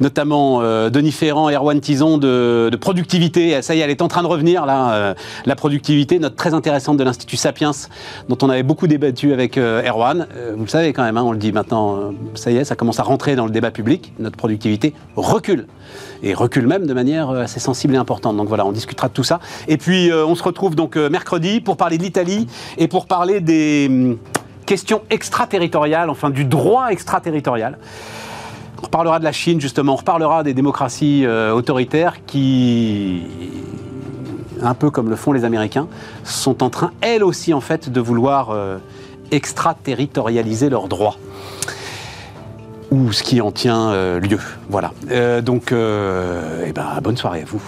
notamment Denis Ferrand et Erwan Tison de, de productivité. Ça y est, elle est en train de revenir là. la productivité, note très intéressante de l'Institut Sapiens, dont on avait beaucoup débattu avec Erwan. Vous le savez quand même, hein, on le dit maintenant. ça y est, ça commence à rentrer dans le débat public. Notre productivité recule et recule même de manière assez sensible et importante. Donc voilà, on discutera de tout ça. Et puis euh, on se retrouve donc euh, mercredi pour parler de l'Italie et pour parler des hum, questions extraterritoriales, enfin du droit extraterritorial. On reparlera de la Chine justement, on reparlera des démocraties euh, autoritaires qui, un peu comme le font les Américains, sont en train elles aussi en fait de vouloir extraterritorialiser leurs droits ou ce qui en tient lieu. Voilà. Donc, eh ben, bonne soirée à vous.